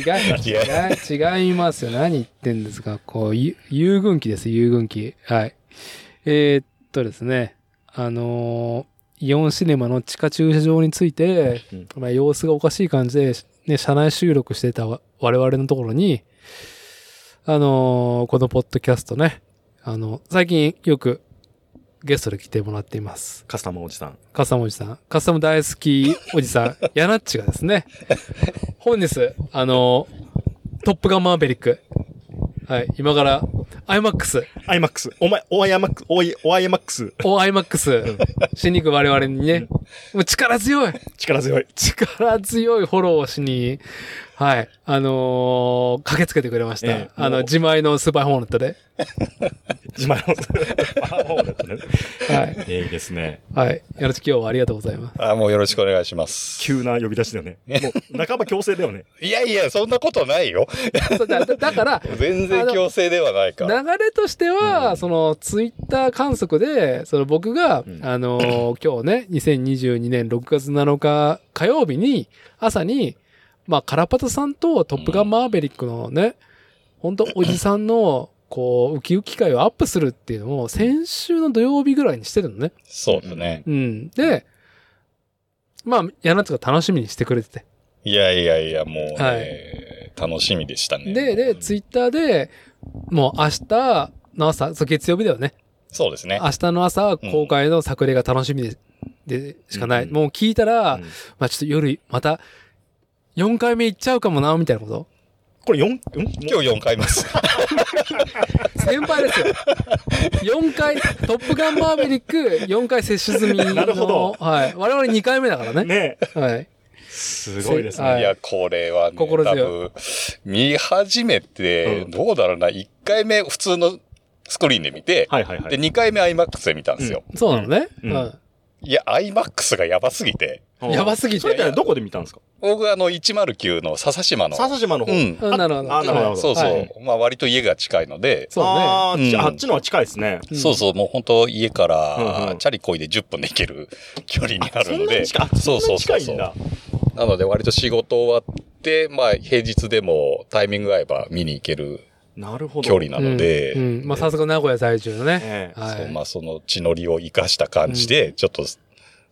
や、違う、違う、違いますよ。何言ってんですか。こう、ゆ遊軍機です、遊軍機。はい。えーっとですね、あのーイオンシネマの地下駐車場について、うんまあ、様子がおかしい感じで、ね、車内収録してた我々のところに、あのーこのポッドキャストね、あの、最近よくゲストで来てもらっています。カスタムおじさん。カスタムおじさん。カスタム大好きおじさん、ヤナッチがですね、本日、あの、トップガンマーベリック。はい、今から、IMAX、IMAX。お前、お IMAX、おい、お IMAX。お IMAX、しに行く我々にね、もう力強い、力強い。力強いフォローをしに、はい、あのー駆けつけてくれました。ええあの、自前のスーパーホーネットで。自前の、パワーホーネットね。はい、ええいいですね。はい。ヤナッチ今日はありがとうございます。あもうよろしくお願いします。急な呼び出しだよね。もう、半ば強制だよね。いやいや、そんなことないよ。だだだから、全然強制ではないか。流れとしては、そのツイッター観測で、その僕が、うんあのー今日ね、2022年6月7日火曜日に、朝に、まあ、カラパタさんとトップガンマーベリックのね、本当おじさんの、こう、ウキウキ会をアップするっていうのを、先週の土曜日ぐらいにしてるのね。そうだね。うん。で、まあ、ヤナッツが楽しみにしてくれてて。いやいやいや、もうね、はい楽しみでしたね。で、で、ツイッターで、もう明日の朝、そう月曜日だよね。そうですね。明日の朝、公開の作例が楽しみで、でしかない。うんもう聞いたら、うんまあちょっと夜、また、4回目行っちゃうかもな、みたいなこと？これ4、ん？今日4回ます。先輩ですよ。4回、トップガンマーヴェリック、4回接種済みの。なるほどはい。我々2回目だからね。ねはい。すごいですね。はいいや、これはね、多心強い分、見始めて、うんどうだろうな、1回目普通のスクリーンで見て、で、はいはいはい。2回目 IMAX で見たんですよ。そうなのね。ううんん。いや、IMAX がやばすぎて、やばすぎて？それってどこで見たんですか？僕あの、109の笹島の、笹島の方。うん。うんなるほど。あなるほどはいそうそう、はいまあ割と家が近いので、そうね。あっちのは近いですね。うんそうそう、もう本当家かうんら、うんチャリこいで10分で行ける距離にあるので、そんなに近い、そうそうそうそう。そんなに近いんだ。なので割と仕事終わって、まあ平日でもタイミング合えば見に行けるなるほど。距離なので、うんうんまあ、さすが名古屋在住のね。ええはい。そうまあその血のりを生かした感じで、ちょっと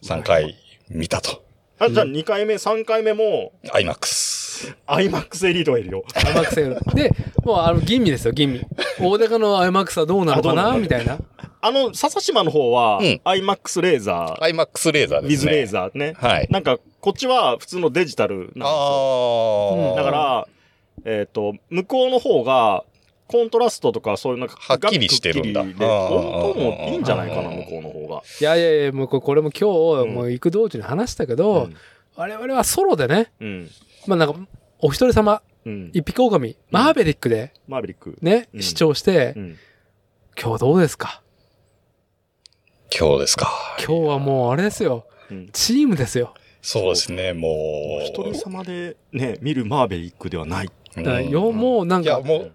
3回見たと。あ、じゃあ2回目、3回目も、IMAX。IMAX エリートがいるよ。IMAX セール。で、もうあの、吟味ですよ、吟味。大デカの IMAX はどうなのかなあどうなのみたいな。あの、笹島の方は、うん IMAX レーザー、IMAX レーザーですね。ズレーザーね。はい。なんか、こっちは普通のデジタルなんですよ。ああ。だから、えっ、と、向こうの方が、コントラストとかそういうなんか、はっきりしてるんだ画面くっきりであー音もいいんじゃないかな、向こうの方が。いやいやいや、もうこれも今日、うんもう行く道中に話したけど、うん我々はソロでね、うん。まあなんか、お一人様、うん。一匹狼、マーベリックでマーベリック。ね、うん視聴してう、ん。今日どうですか？今日ですか。今日はもうあれですよ。うんチームですよ。そうですね、もう。お一人様でね、見るマーベリックではない。よもうなんいや、か、もう、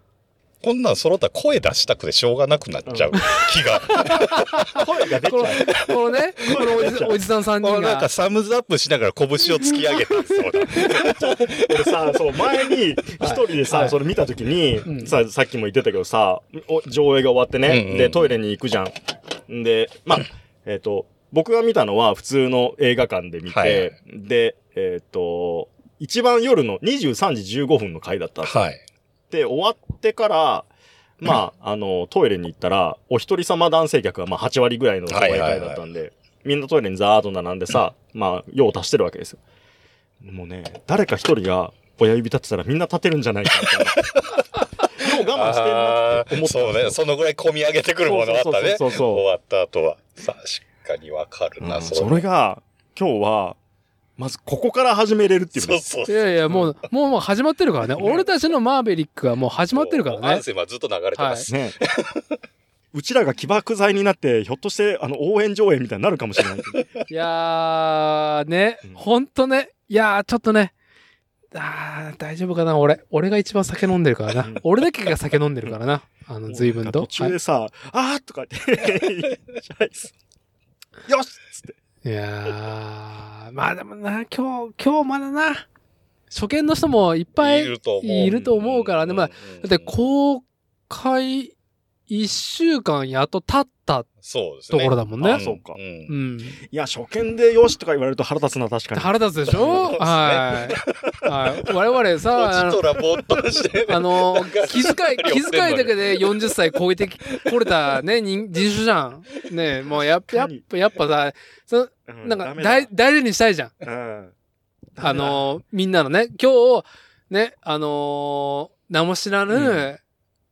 こんなん揃ったら声出したくてしょうがなくなっちゃう気が。声が出ちゃう。、このね、このおじおじさん3人がなんか、サムズアップしながら拳を突き上げてそうだ。俺さ、そう、前に一人でさ、はいそれ見たときに、うんさ、さっきも言ってたけどさ、お上映が終わってね、うんうんで、トイレに行くじゃん。んで、まあ、えっ、と、僕が見たのは普通の映画館で見て、はいで、えっ、と、一番夜の23時15分の回だったはい。で、終わってから、まあ、あの、トイレに行ったら、お一人様男性客がまあ8割ぐらいの上映会だったんで、みんなトイレにザーッと並んでさ、まあ、用を足してるわけですよ。もうね、誰か一人が親指立ってたらみんな立てるんじゃないかみたいな。よう我慢してんなって思ったんそうね。そのぐらい込み上げてくるものあったね。そうそうそうそう終わった後は。確かにわかるな、うんそれが、今日は、まずここから始めれるっていうね。そうそうそう。いやいや、もう、もうもう始まってるからね。俺たちのマーベリックはもう始まってるからねアン。セムはずっと流れてます。ね。うちらが起爆剤になって、ひょっとして、あの、応援上映みたいになるかもしれない。いやー、ねうん、ほんとね。いやー、ちょっとね。あー、大丈夫かな俺。俺が一番酒飲んでるからなうん。俺だけが酒飲んでるからな。あの、随分と。途中でさ、あーとかって言って、よしっつって。いやー、まあでもな、今日、今日まだな、初見の人もいっぱいいると思うからね。まあ、だうんって公開一週間やっと経った。そうですね。ところだもんねあそうかんうん。いや、初見でよしとか言われると腹立つな、確かに。腹立つでしょ？はい。はい。我々さ、あの気遣い、気遣いだけで。で40歳超えてこれたね、人人種じゃん。ねもうやっぱ、やっぱ、やっぱさ、そうなんか大大事にしたいじゃん。うんあのーみんなのね、今日、ね、あのー名も知らぬ、うん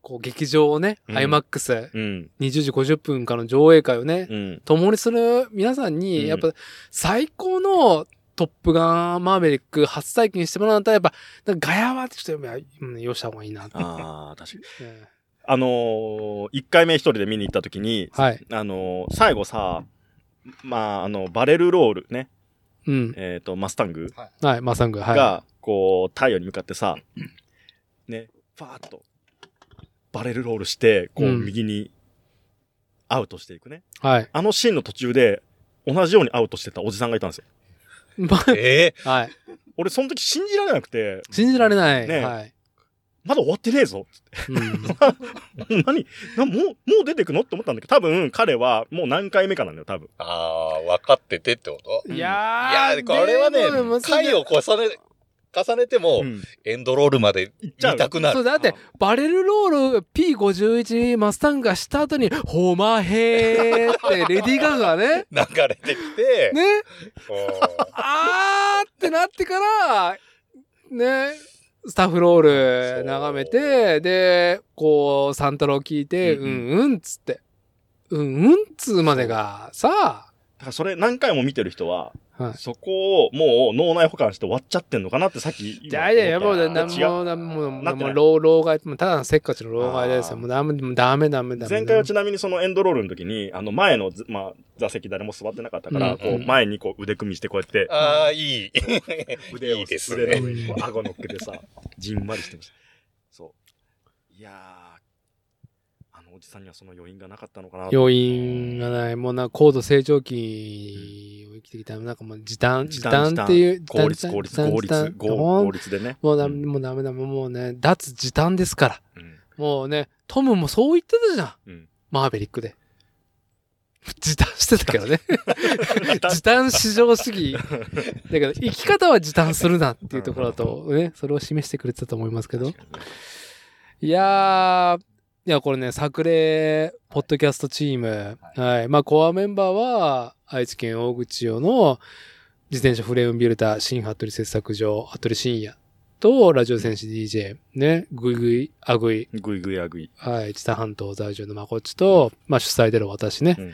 こう、劇場をね、うん IMAX、うん。20時50分からの上映会をね、うん。共にする皆さんに、うんやっぱ、最高のトップガンマーベリック初体験してもらうんだったら、やっぱ、ガヤはちょっと、よした方がいいなって。ああ、確かに。ね あのー、一回目一人で見に行った時に、はい。あのー、最後さ、まあ、あの、バレルロールね、うん。えっ、と、マスタングはい、マーサング、はい。が、こう、太陽に向かってさ、ね、ファーッと、バレルロールして、こう、うん右に、アウトしていくね。はい。あのシーンの途中で、同じようにアウトしてたおじさんがいたんですよ。まえはい。俺、その時信じられなくて、信じられない。ねはい。まだ終わってねえぞ。うん。何？なもう、もう出てくの？って思ったんだけど、多分、彼はもう何回目かなんだよ、多分。ああ、分かっててってこと？いいやー、や、これはね回を重ね、重ねても、うん。エンドロールまで見行っちゃうたくなる。そうだって、バレルロール P51 マスタンがした後に、ホマヘーってレディー・ガガがね、流れてきて、ね、うん。あーってなってから、ね、スタッフロール眺めて、で、こう、サントラを聞いて、ううん。んうんっつって、うんうんっつうまでが、さだからそれ何回も見てる人は、はいそこをもう脳内保管して終わっちゃってんのかなってさっき。じゃあ、いやいや、もう、思ったなんも、違うなんも、なってないもう、老老害、もうただのせっかちの老害ですよ。もうダメ、もうダメ、ダメ、ダメ。前回はちなみにそのエンドロールの時に、あの前のず、まあ、座席誰も座ってなかったから、うんこう前にこう腕組みしてこうやって、ああ、いい。腕をいいです腕のね。上にこう顎乗っけてさ、じんまりしてました。そう。いやー、おじさんにはその余韻がなかったのかな要因がない。もうな、高度成長期を生きてきた。なんかもう時短、時短っていう。効率、効率、効率、効率でね。うダメ、うんもうダメだ。もうね、脱時短ですから。うんもうね、トムもそう言ってたじゃん。うんマーベリックで。時短してたけどね。時短至上主義。だけど、生き方は時短するなっていうところだと、ね、それを示してくれてたと思いますけど。いやー、いや、これね、作例、ポッドキャストチーム。はい。まあ、コアメンバーは、愛知県大口町の自転車フレームビルター、新服部製作所、服部深夜と、ラジオ戦士 DJ、ね、ぐいぐい、あぐい、ぐいぐいあぐい。はい、知多半島在住のまこっちと、まあ、主催でる私ね、うん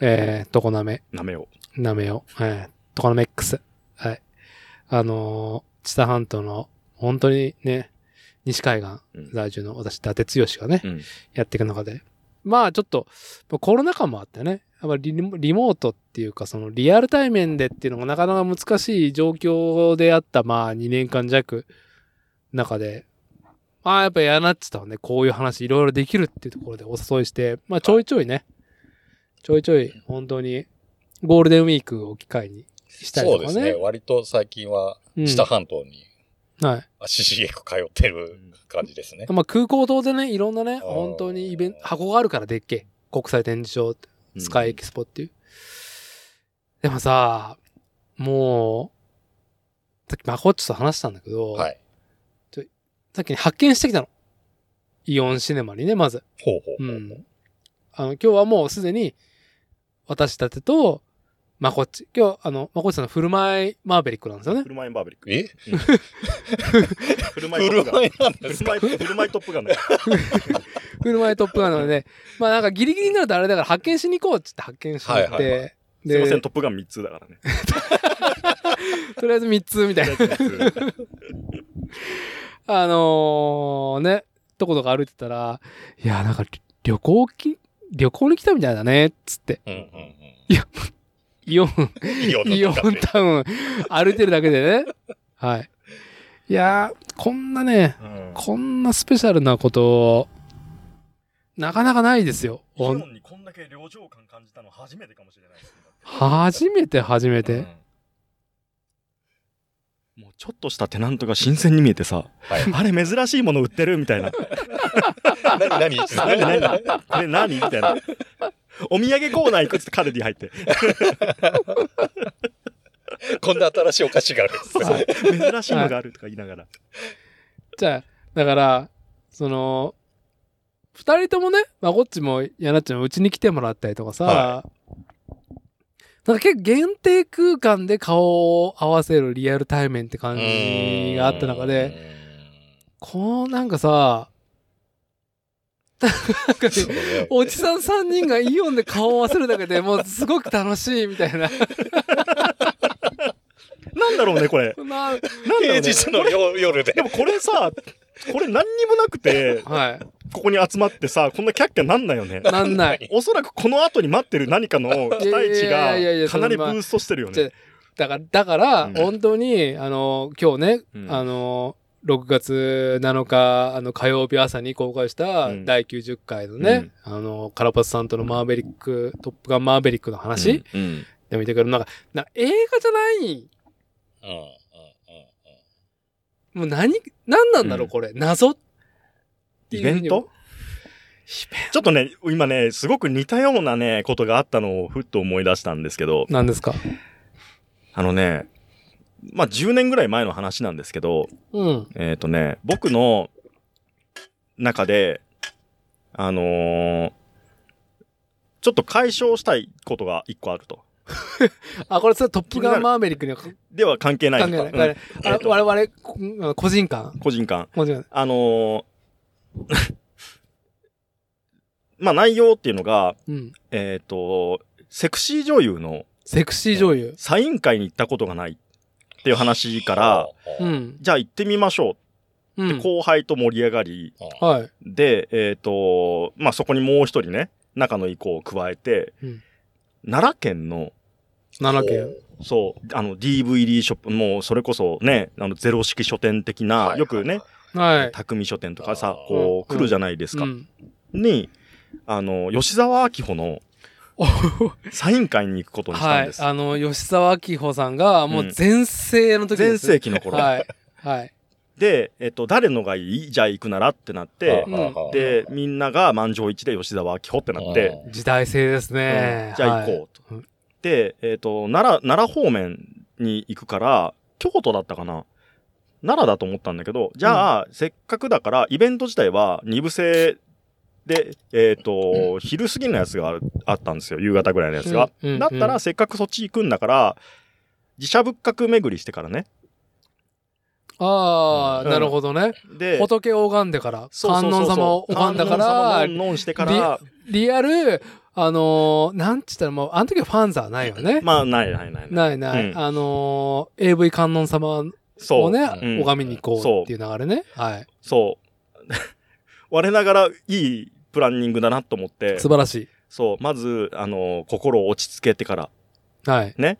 えー、とこなめ、なめを。なめを、えー、とこなめ X。はい。あのー、知多半島の、本当にね、西海岸うん在住の私、伊達剛がね、うん。やっていく中で、まあちょっと、まあコロナ禍もあってね、やっぱりリモートっていうか、そのリアル対面でっていうのがなかなか難しい状況であった、まあ2年間弱、中で、まあやっぱりやなってたのね、こういう話いろいろできるっていうところでお誘いして、まあちょいちょいね、ちょいちょい本当にゴールデンウィークを機会にしたりとかね。そうですね。割と最近は、うん知多半島にはい。足しげく通ってる感じですね。まあ空港島でね、いろんなね、本当にイベント、箱があるからでっけえ。国際展示場って。スカイエキスポっていう。でもさ、もう、さっきマコッチと話したんだけど、はい。さっき発見してきたの。イオンシネマにね、まず。ほうほうほう。うん。あの、今日はもうすでに、私たちと、マコッチ。今日、あの、マコッチさんの振る舞いマーベリックなんですよねフ。ルマインバーベリック。え？フルマイトップガン。振る舞いなんですかフルマイフルマイトップガン。振る舞いトップガンなので、まあなんかギリギリになるとあれだから発見しに行こうっつって発見しに行って、はいはいはすいません、で、トップガン3つだからね。とりあえず3つみたいな。あのー、ね、とことか歩いてたら、いや、なんか旅行き、旅行に来たみたいだね、つって。うんうんうん。イオン、イオンのイオンタウン、歩いてるだけでね。はい。いやー、こんなね、うんこんなスペシャルなこと、なかなかないですよ。イオンにこんだけ旅情感感じたの初めてかもしれないですね。初めて初めて。うんもうちょっとしたテナントが新鮮に見えてさ、はい。あれ珍しいもの売ってるみたいな。何 何？何 何？これ何？みたいな。お土産コーナー行くっつってカルディ入って。こんな新しいお菓子があるんですね。珍しいのがあるとか言いながら。じゃあ、だから、その、二人ともね、まあ、こっちも、やなっちゃんもうちに来てもらったりとかさ、はなんか結構限定空間で顔を合わせるリアル対面って感じがあった中で、こうなんかさ、おじさん3人がイオンで顔を合わせるだけでもうすごく楽しいみたいな。なんだろうね、これ。ななんだろうね。平日の夜夜でで。もこれさ、これ何にもなくて、はここに集まってさ、こんなキャッキャなんないよねい。。なんない。おそらくこの後に待ってる何かの期待値いやいやいやがかなりブーストしてるよね。だから、だから、うん本当に、あの、今日ね、うんあの、6月7日、あの、火曜日朝に公開したうん。第90回のね、あの、カラパスさんとのマーベリック、トップガンマーベリックの話、うん。うん。で見てくる。なんか、な映画じゃない、うんうんうん。もう何、何なんだろう、うん。これ。謎っていイうふうに。ベント。ちょっとね、今ね、すごく似たようなね、ことがあったのをふっと思い出したんですけど、何ですか？あのね、まあ、10年ぐらい前の話なんですけど、うん。えっ、とね、僕の中で、あのーちょっと解消したいことが一個あると。あ、これそれトップガンマーメリックには関では関係ない係ない。うんえっとあ我々個人間。個人間。個人間。あのー まあ内容っていうのが、うん。えっ、と、セクシー女優のセクシー女優。サイン会に行ったことがないっていう話から、う、ん。じゃあ行ってみましょうってうん。後輩と盛り上がり、はい。で、えっ、と、まあそこにもう一人ね、仲のいい子を加えて、うん奈良県の、奈良県。そう、あの DVD ショップ、もうそれこそね、あのゼロ式書店的な、はいよくね、はい。匠書店とかさこううん来るじゃないですか。うん。に、あの、吉沢明穂の サイン会に行くことにしたはい。んです。あの、吉沢明穂さんが、もう全盛の時で全す。盛期の頃。はい。はい。で、えっと、誰のがいい？じゃあ行くならってなって、うんで、みんなが満場一致で吉沢明穂ってなって、時代性ですね。うんじゃあ行こうと。はいで、えっ、と、奈良、奈良方面に行くから、京都だったかな？奈良だと思ったんだけど、じゃあ、せっかくだから、イベント自体は二部制で、えっ、と、昼過ぎのやつがあったんですよ。夕方ぐらいのやつが。うんうんだったら、せっかくそっち行くんだから、自社仏閣巡りしてからね。ああ、うんなるほどね。で、仏を拝んでから、観音様を拝んだから観音してから、リアル、あのーなんつったらもう、あの時はファンザはないよね。まあ、ないないない。ないない。うんあのー AV 観音様。をね、うん拝みに行こうっていう流れね。はい。そう。我ながらいいプランニングだなと思って、素晴らしそう、まず、あの、心を落ち着けてから、い。はい。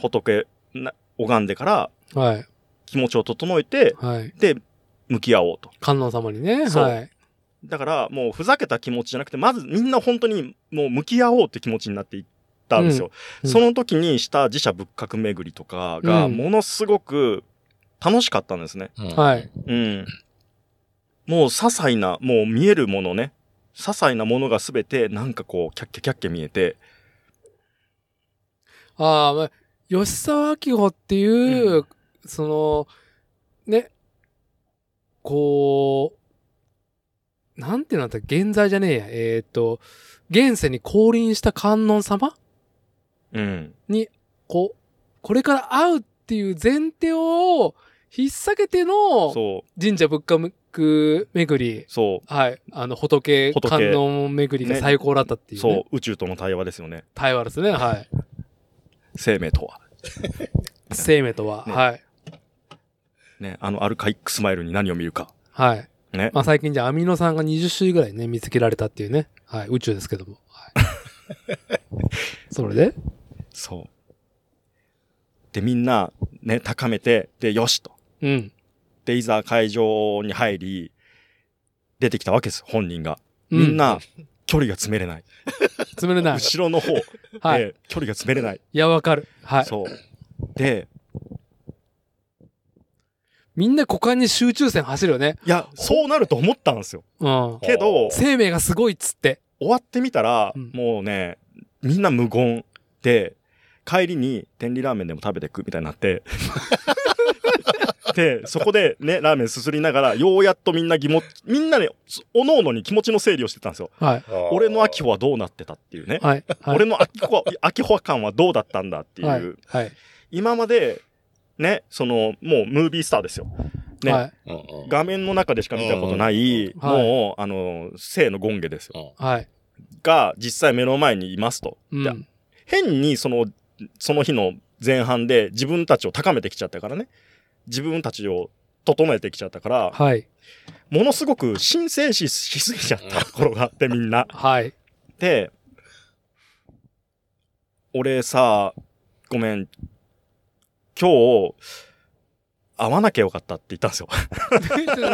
仏な拝んでから、はい。気持ちを整えて、はい。で、向き合おうと。観音様にね。はい。だから、もうふざけた気持ちじゃなくて、まずみんな本当にもう向き合おうって気持ちになっていったんですよ。うんその時にした自社仏閣巡りとかが、うんものすごく楽しかったんですね。はい。うん。もう些細な、もう見えるものね。些細なものがすべて、なんかこう、キャッキャキャッキャ見えて、ああ、まあ、吉沢明穂っていう、うその、ね、こう、なんていうんだった現在じゃねえや。えっ、と、現世に降臨した観音様？うん。に、こう、これから会うっていう前提を引っ提げての神社仏閣巡り。そう。はい。あの、仏、仏観音巡りがね最高だったっていう、ね。そう、宇宙との対話ですよね。対話ですね。はい。生命とは。生命とは。ねはい。ね、あのアルカイックスマイルに何を見るか。はい。ね。まあ最近じゃあアミノ酸が20種類ぐらいね、見つけられたっていうね。はい。宇宙ですけども。はい。それで？そう。で、みんな、ね、高めて、で、よしと。うん。で、いざ会場に入り、出てきたわけです、本人が。うみん。な、距離が詰めれない。詰めれない。後ろの方はい。で、距離が詰めれない。いや、わかる。はい。そう。で、みんな股間に集中線走るよね。いや、そうなると思ったんですよ。うん。けど、生命がすごいっつって。終わってみたら、うんもうね、みんな無言で、帰りに天理ラーメンでも食べてくみたいになって。で、そこでね、ラーメンすすりながら、ようやっとみんな疑問、みんなね、おのおのに気持ちの整理をしてたんですよ。はい。俺の秋穂はどうなってたっていうね。はい。はい。俺の秋穂、秋穂感はどうだったんだっていう。はい。はい。今まで、ね、その、もうムービースターですよ。ねはい。画面の中でしか見たことない、うんもう、あの、生のゴンゲですよ。はい。が、実際目の前にいますと。でうん。変にその、その日の前半で自分たちを高めてきちゃったからね。自分たちを整えてきちゃったから、はい。ものすごく申請ししすぎちゃったところがあってみんな。はい。で、俺さ、ごめん、今日、会わなきゃよかったって言ったんですよ。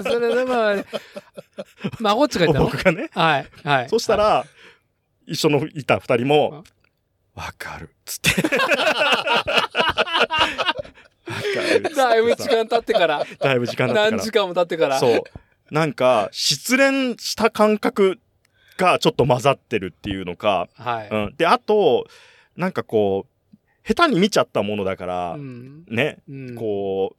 それでまあ、まこっちが言ったの？僕がね。はい。はい。そしたら、一緒のいた二人も、わかる。つって。だいぶ時間経ってから、だいぶ時間だったから。何時間も経ってから。そう。なんか、失恋した感覚がちょっと混ざってるっていうのか、はい。うん。で、あと、なんかこう、下手に見ちゃったものだから、うん。ね、うんこ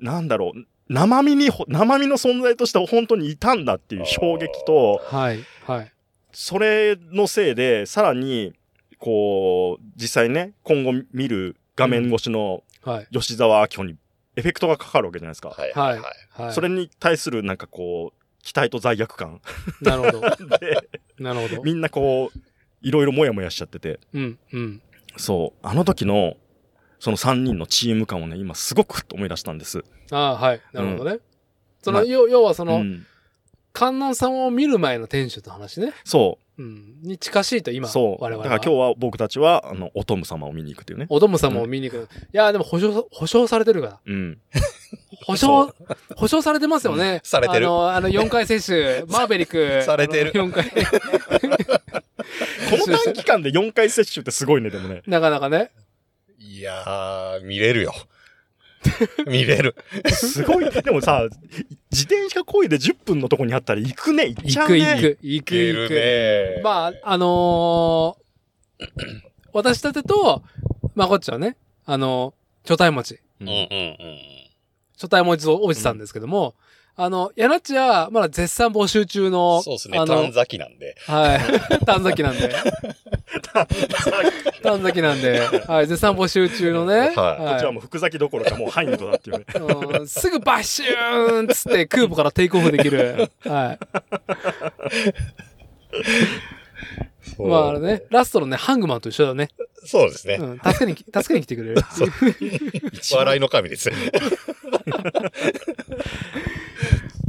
う、なんだろう、生身にほ、生身の存在として本当にいたんだっていう衝撃と、はい。はい。それのせいで、さらに、こう、実際ね、今後見る画面越しのはい。吉沢明夫にエフェクトがかかるわけじゃないですか。はいははいいはい。はい。それに対するなんかこう、期待と罪悪感なるほど。で、なるほど。みんなこう、いろいろもやもやしちゃってて、うん、うん。そう、あの時の、その3人のチーム感をね、今すごく思い出したんです。ああ、はい。なるほどね。そまの、要要はその、うん観音さんを見る前の店主の話ね。そうん。に近しいとう、今、そう。我々だから今日は僕たちは、あの、おとむ様を見に行くっていうね。おどむ様を見に行く。いや、でも保証、保証されてるから。うん。保証、保証されてますよね。されてるあの、あの、4回接種、マーベリック。されてるあの4回。この短期間で4回接種ってすごいね、でもね。なかなかね。いやー、見れるよ。見れる。すごい。でもさ、自転車こいで10分のとこにあったら行くね、行っち行くゃうね。行く、行く行く。ねまあ、あのー 私たてと、まあ、こっちはね、あの初対持ち。ううんうんうん。初対持ちおじさんですけども、あの、やなっちは、まだ絶賛募集中の、そうですね。あの短、崎なんで。はい。短崎なんで。短崎なんで、はい。絶賛募集中のね。はいこっちはもう福崎どころかもうハインドだっていうね。うんすぐバッシューンっつって空母からテイクオフできる。はい。まああれね、ラストのね、ハングマンと一緒だね。そうですね。うん。助けに、助けに来てくれる。笑いの神です。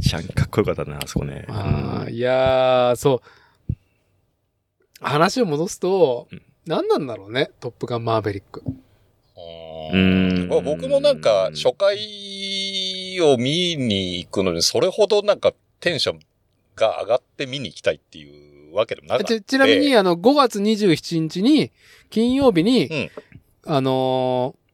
ちゃんかっこよかったね、あそこね。ああ、いやー、そう。話を戻すとうん、何なんだろうね、トップガンマーヴェリック。うんまあ僕もなんか、初回を見に行くのに、それほどなんかテンションが上がって見に行きたいっていうわけでもなかった。ちちなみに、あの、5月27日に、金曜日に、うんあのー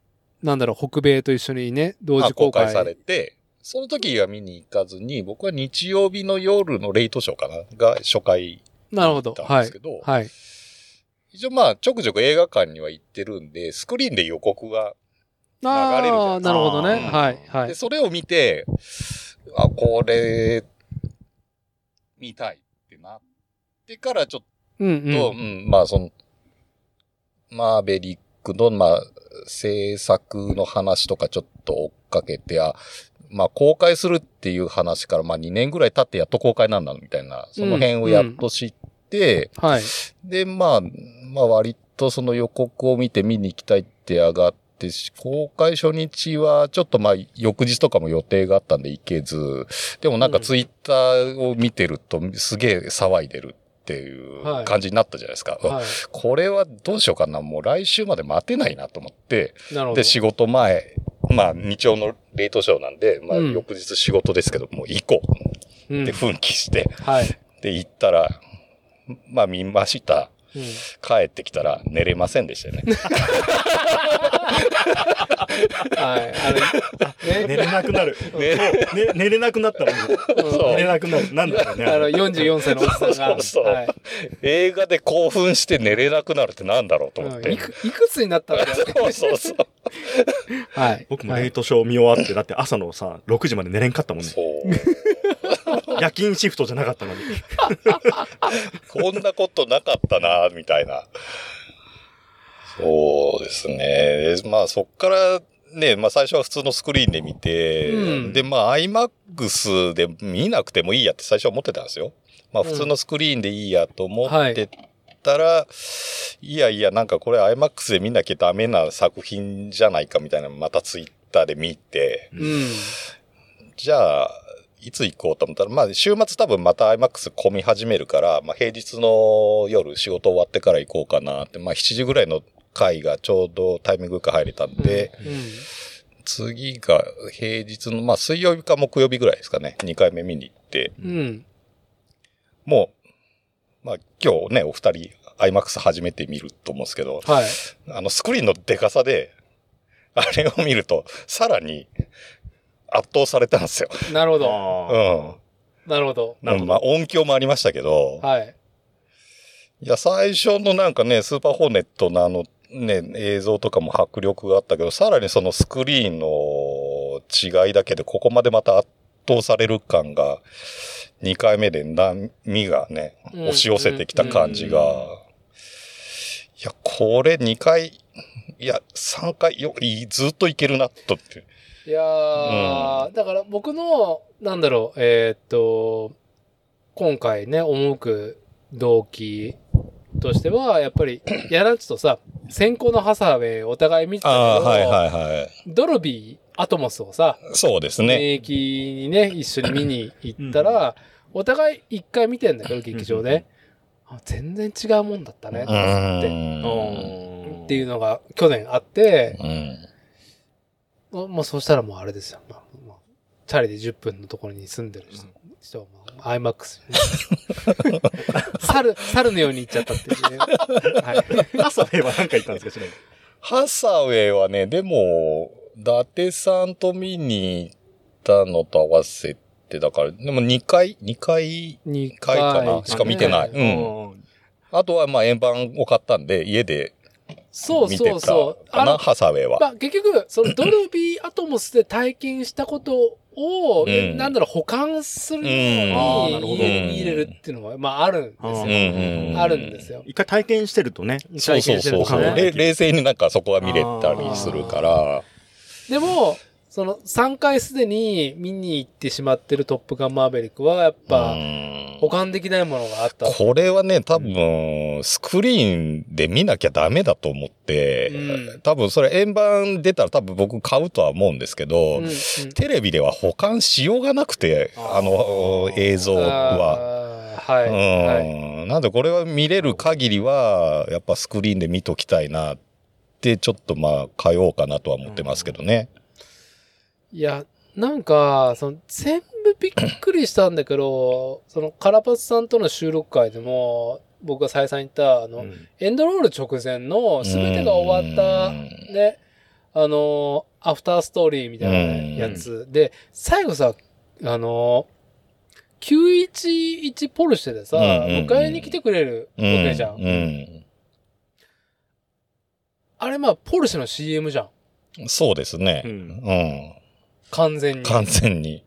なんだろう、北米と一緒にね、同まあ時公開。公開されて、その時は見に行かずに、僕は日曜日の夜のレイトショーかなが初回なるほど。だったんはいですけど。はい。一応まあ、ちょくちょく映画館には行ってるんで、スクリーンで予告が、流れるじゃないなるほどね。はい。はで、い。それを見て、あ、これ、見たいってなってからちょっうんと、う。うんん、まあその、マーベリックの、まあ、制作の話とかちょっと追っかけて、あ、まあ公開するっていう話から、まあ2年ぐらい経ってやっと公開なんだみたいな、その辺をやっと知って、はい。で、まあ、まあ割とその予告を見て見に行きたいって上がってし、公開初日はちょっとまあ翌日とかも予定があったんで行けず、でもなんかうん。ツイッターを見てるとすげえ騒いでるっていうはい。感じになったじゃないですか。はこれはどうしようかな、もう来週まで待てないなと思って。で、仕事前、まあ日曜のレートショーなんで、まあうん翌日仕事ですけど、もう行こううんって奮起して、はい。で行ったら、まあ見ました。うん帰ってきたら寝れませんでしたよね。はい。あの、ね。寝れなくなる。ねね寝れなくなったのに。そう寝れなくなる。なんだろうね。あの、44歳のおじさんが。そうそうはい映画で興奮して寝れなくなるってなんだろうと思って。うんいくいくつになったんだよ。そうそうそう。はい。僕もレイはいトショー見終わって、だって朝のさ、6時まで寝れんかったもんね。そう。夜勤シフトじゃなかったのに。こんなことなかったな、みたいな。そうですね。まあそっからね、まあ最初は普通のスクリーンで見て、うんでまあ iMAX で見なくてもいいやって最初は思ってたんですよ。まあ普通のスクリーンでいいやと思ってたら、い、やいやなんかこれ iMAX で見なきゃダメな作品じゃないかみたいなのまたツイッターで見て、うん。じゃあ、いつ行こうと思ったら、まあ、週末多分また IMAX 混み始めるから、まあ、平日の夜仕事終わってから行こうかなって、まあ、7時ぐらいの回がちょうどタイミングよく入れたんで、うん。次が平日の、まあ、水曜日か木曜日ぐらいですかね、2回目見に行って、うん。もう、まあ、今日ね、お二人 IMAX 初めて見ると思うんですけど、はい。あの、スクリーンのデカさで、あれを見ると、さらに圧倒されたんですよ。なるほど。あうん。なるほど。なるほどまあ音響もありましたけど、はい。いや、最初のなんかね、スーパーホーネットのあのね、映像とかも迫力があったけど、さらにそのスクリーンの違いだけで、ここまでまた圧倒される感が、2回目で波がね、うん押し寄せてきた感じが、うんいや、これ2回、いや、3回、よ、いずっといけるな、とって。いやー、だから僕の、なんだろう、えーっと、今回ね、赴く動機としては、やっぱり、やらんちとさ、先行のハサウェイお互い見てたけど、はいはいはい。ドルビー、アトモスをさ、そうですね。現役にね、一緒に見に行ったら、お互い一回見てんだけど、劇場で。あ全然違うもんだったね、うって。ん。っていうのが去年あって、うん。もうもうそしたらもうあれですよ。チャリで10分のところに住んでる人人はもう IMAX にね猿、猿のように行っちゃったっていうね。はい。朝フェは何か言ったんですか、ちなみに？ハサウェイはね、でも、伊達さんと見に行ったのと合わせて、だから、でも2回、2回、2回かな？しか見てないうんあとはまあ円盤を買ったんで、家でそうそうそう。かな、の、ハサウェイは。まあ結局、そのドルビーアトモスで体験したことを、うんなんだろう、保管するよううんあーなるほどに家に入れるっていうのは、まああるんですよ。うんうんうんあるんですよ。一回体験してるとね。そうそうそうそう、体験してるとねれ冷静になんかそこは見れたりするから。でも、その3回すでに見に行ってしまってるトップガンマーベリックは、やっぱ、うん保管できないものがあった。これはね、多分、スクリーンで見なきゃダメだと思って、うん多分それ円盤出たら多分僕買うとは思うんですけど、うんうんテレビでは保管しようがなくて、あの映像は。はい。はいうん。なんでこれは見れる限りは、やっぱスクリーンで見ときたいなって、ちょっとまあ、買おうかなとは思ってますけどね。いや、なんか、その、全部びっくりしたんだけど、その、カラパスさんとの収録会でも、僕が再三言った、あの、うんエンドロール直前の全てが終わった、うんね、あの、アフターストーリーみたいなやつで、最後さ、あの、911ポルシェでさ、迎えに来てくれるわけじゃん。うん。あれまあ、ポルシェの CM じゃん。うんそうですね。ううんん。完全に。完全に。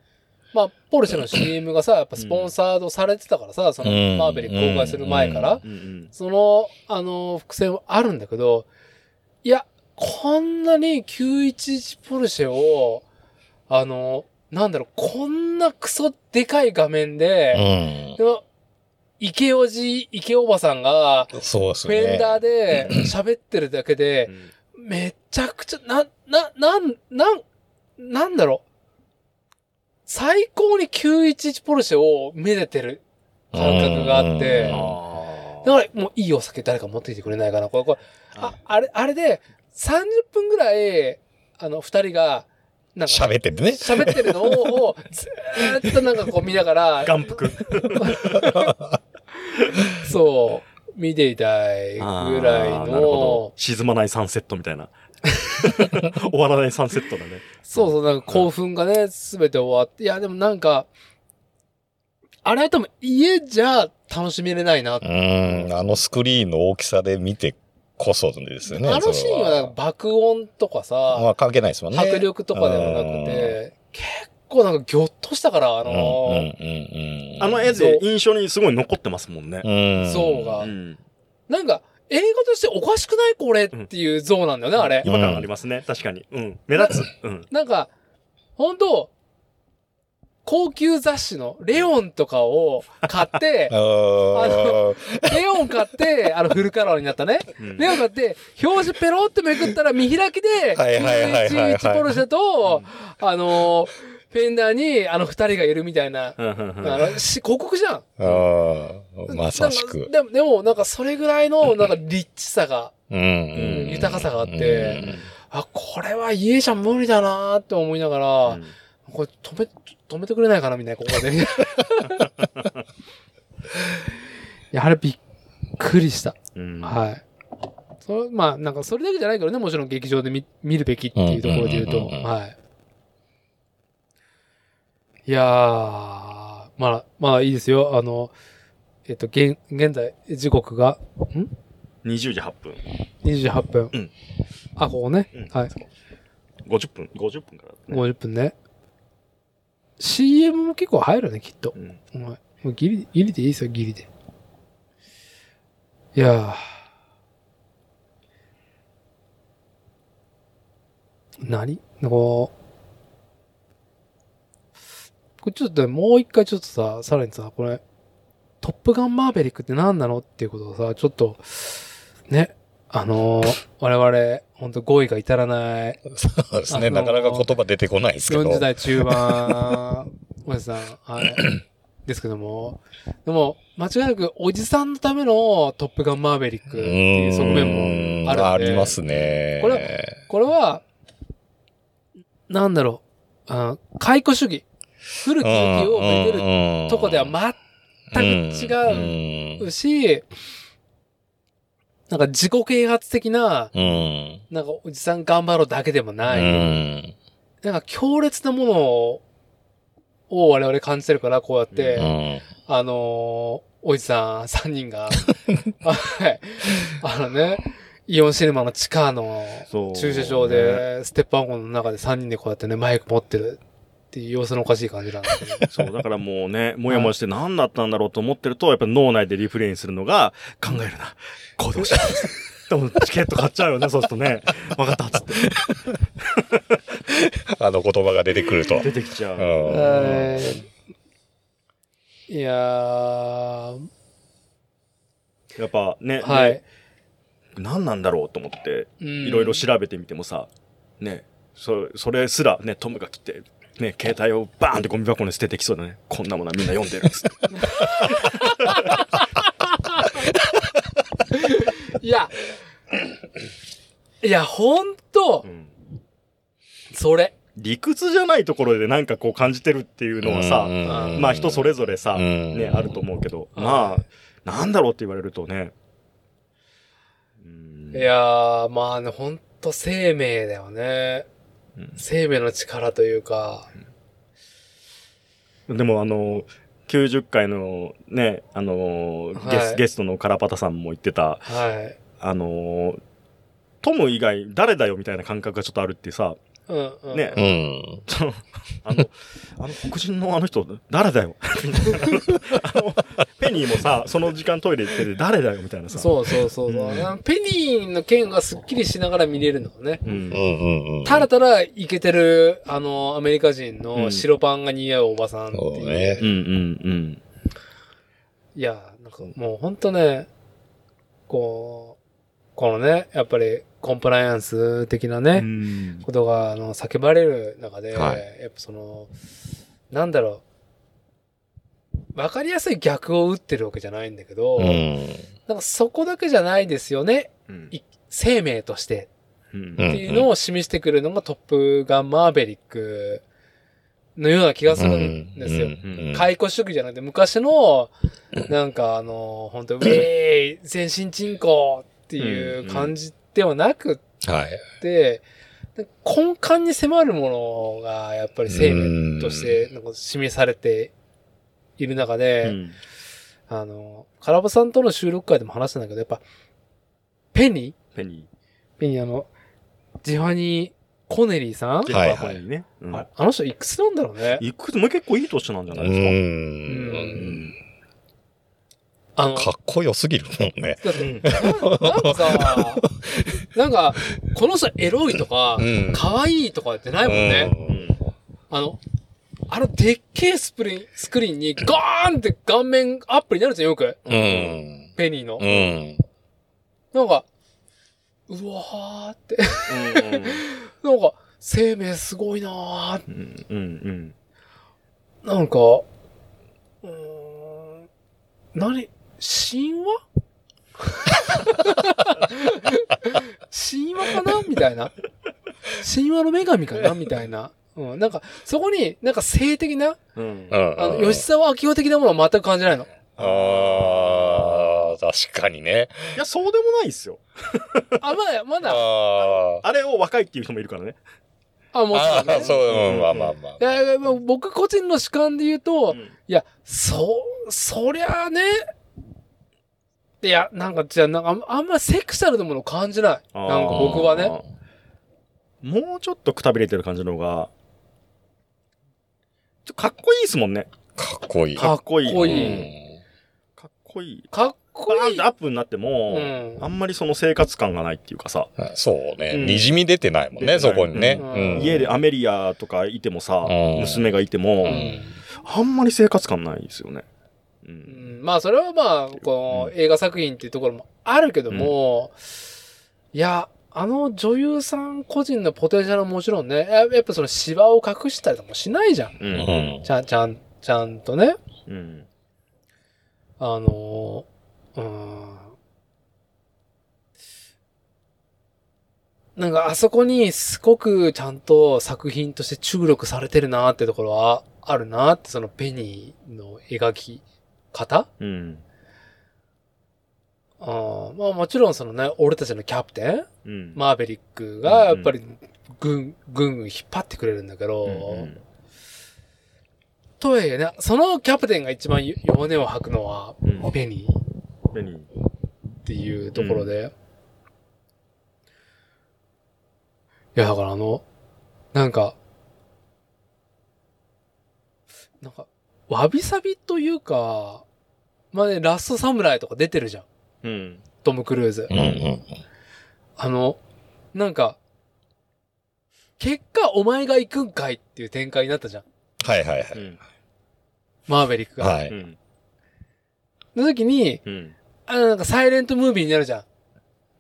まあ、ポルシェの CM がさ、やっぱスポンサードされてたからさ、その、うんマーベリック公開する前から、うんうんその、あの、伏線はあるんだけど、いや、こんなに911ポルシェを、あの、なんだろう、こんなクソでかい画面うで、んで。も池おじ、池おばさんが、そうですね。フェンダーで喋ってるだけで、めちゃくちゃ、な、な、なん、なん、なんだろう。最高に911ポルシェをめでてる感覚があって、だからもういいお酒誰か持ってきてくれないかな？これ、これ、あ、あれ、あれで30分ぐらい、あの、二人が、なんか、喋っててね。喋ってるのを、をずーっとなんかこう見ながら、眼福。そう、見ていたいぐらいの、沈まないサンセットみたいな。終わらないサンセットだね。そうそう、なんか興奮がね、すべて終わって、いや、でもなんか、あれは多分家じゃ楽しめれないな。うん。あのスクリーンの大きさで見てこそですよね。あのシーンはなんか爆音とかさ、まあ関係ないですもんね。迫力とかではなくて、結構なんかギョッとしたから、あうん、うん、のうん、ー、うん。あの絵で印象にすごい残ってますもんね。うん。像が、うんなんか映画としておかしくないこれっていう像なんだよね、あれ。違和感ありますね。確かに。うん。目立つ。うん。なんか、本当高級雑誌のレオンとかを買って あ、ーレオン買って、あのフルカラーになったね。うんレオン買って、表紙ペロってめくったら見開きで、はいはいはいはいはい911ポルシェと、あのー、フェンダーにあの二人がいるみたいな、あのし広告じゃん。あー。まさしく。でも、でもなんかそれぐらいの、なんかリッチさが、うんうん。豊かさがあってうんあ、これは家じゃ無理だなーって思いながら、うんこれ止め、止めてくれないかなみたいな、ここで。いや、あれびっくりした。うんはい。それまあ、なんかそれだけじゃないけどね、もちろん劇場で見見るべきっていうところで言うと、はい。いやー、まあ、まあいいですよ。あの、えっと、現、現在、時刻が、ん ?20 時8分。?20 時8分。うん。あ、ここね。うんはい。50分、50分からね。50分ね。CM も結構入るね、きっと。うん。お前、ギリ、ギリでいいですよ、ギリで。いやー。何？こう、これちょっとねもう一回ちょっとさ、さらにさ、これ、トップガンマーベリックって何なの？っていうことをさ、ちょっと、ね、あのー我々、ほんと語彙が至らない、そうですね。なかなか言葉出てこないですけど。40代中盤、おじさん、はい。ですけども、でも、間違いなくおじさんのためのトップガンマーベリックっていう側面もある。ありますね。これこれは、なんだろう、あ解雇主義。古き良きをめでるるとこでは全く違ううし、なんか自己啓発的な。なんかおじさん頑張ろうだけでもうない、ん。なんか強烈なものを我々感じてるから、こうやって、うん。あのーおじさん3人が、はい。あのね、イオンシネマの地下の駐車場で、ステップワゴンの中で3人でこうやってね、マイク持ってるっていう様子のおかしい感じなんですけど。そう、だからもうね、もやもやして何だったんだろうと思ってると、やっぱ脳内でリフレインするのが、考えるな、行動しろ。でもチケット買っちゃうよね、そうするとね。わかった、つって。あの言葉が出てくると。出てきちゃう。うんえーいやー、やっぱね、はいね。何なんだろうと思って、いいろいろ調べてみてもさ、ね、そそれすらね、トムが来て、ね、携帯をバーンってゴミ箱に捨ててきそうだね。こんなものはみんな読んでるっつって。いや、いや、ほんとう、んそれ。理屈じゃないところでなんかこう感じてるっていうのはさ、うんまあ人それぞれさ、うんね、あると思うけど、うんまあ、なんだろうって言われるとね。うんいやー、まあね、ほんと生命だよね。うん。生命の力というか、でもあの、90回のね、あの、ゲスはいゲストのカラパタさんも言ってた、はい。あの、トム以外誰だよみたいな感覚がちょっとあるってさ、うん、うん。ねうん。その、あの、あの黒人のあの人誰だよ あの、ペニーもさ、その時間トイレ行ってて誰だよみたいなさ。そうそうそうそう、うんペニーの剣がすっきりしながら見れるのね。う。うんんうんうん。ただただイケてる、あの、アメリカ人うのん白パンが似合うおばさんっていう。そうねうんうんうん。いや、なんかもうほんとね、こう、このね、やっぱりコンプライアンス的なね、うん。ことが、あの、叫ばれる中で、はい。やっぱその、なんだろう、わかりやすい逆を打ってるわけじゃないんだけど、うん。なんかそこだけじゃないですよね、うん。い生命として。うん。っていうのを示してくるのがトップガンマーベリックのような気がするんですよ。うん。解雇主義じゃなくて、昔の、なんかあの、本当ウェーイ全身鎮行っていう感じではなくはい。って、根幹に迫るものが、やっぱり生命として、なんか示されている中で、うんあの、カラバさんとの収録会でも話したんだけど、やっぱ、ペニ？ーペニペニーあの、ジファニー・コネリーさん、ー。はいジェファーコネリーね。うんああの人いくつなんだろうね。いくつ？も結構いい年なんじゃなういですか。ん。あの、かっこよすぎるもんね。ななんかさ、なんか、この人エロいとかう、ん。可愛いとかってないもんね。うんあの、あのでっけえスプリン、スクリーンにガーンって顔面アップになるじゃん、よく。うん。ペニーのう。ん。なんか、うわーって。なんか、生命すごいなーって。うんうんうんなんか、うーん、何神話？神話かな？みたいな。神話の女神かな？みたいな。うん、なんか、そこに、なんか性的な、うんうん。あの、吉沢明夫的なものは全く感じないの。ああ、確かにね。いや、そうでもないですよ。あ、まだ、まだ、ああれを若いっていう人もいるからね。あ、もあ。ああ、ちろんね。そう、うん、まあまあまあい。や僕個人の主観で言うと、うんいや、そ、そりゃあね、いや、なんか、じゃあ、なんか、あんまセクシャルなものを感じない。なんか僕はね。もうちょっとくたびれてる感じの方が、ちょかっこいいですもんね。かっこいい。かっこいい。かっこいい。うんかっこいい。かっこいいアップになっても、うんあんまりその生活感がないっていうかさ、そうね。うんにじみ出てないもんね、そこにね。うんうん家でアメリアとかいてもさ、うん娘がいても、うんあんまり生活感ないですよね。う。うんんまあそれはまあ、この映画作品っていうところもあるけども、いや、あの女優さん個人のポテンシャルはもちろんね、ややっぱその芝を隠したりとかもしないじゃん。う。うんんちゃん、ちゃん、ちゃんとね。うん。あのー、うん。なんかあそこにすごくちゃんと作品として注力されてるなってところはあるなって、そのペニーの描き方？うん。あーまあもちろんそのね、俺たちのキャプテン、うん。マーベリックがやっぱりぐん、ぐんぐん引っ張ってくれるんだけど、うんとはいえね、そのキャプテンが一番弱音を吐くのはうんペニー？ペニーっていうところで。いや、だからあの、なんか、なんか、わびさびというか、まあね、ラストサムライとか出てるじゃん。うん。トム・クルーズう。んうんあの、なんか、結果お前が行くんかいっていう展開になったじゃん。はいはいはい。うん。マーベリックが。はい。うん。の時に、うん。あのなんかサイレントムービーになるじゃん。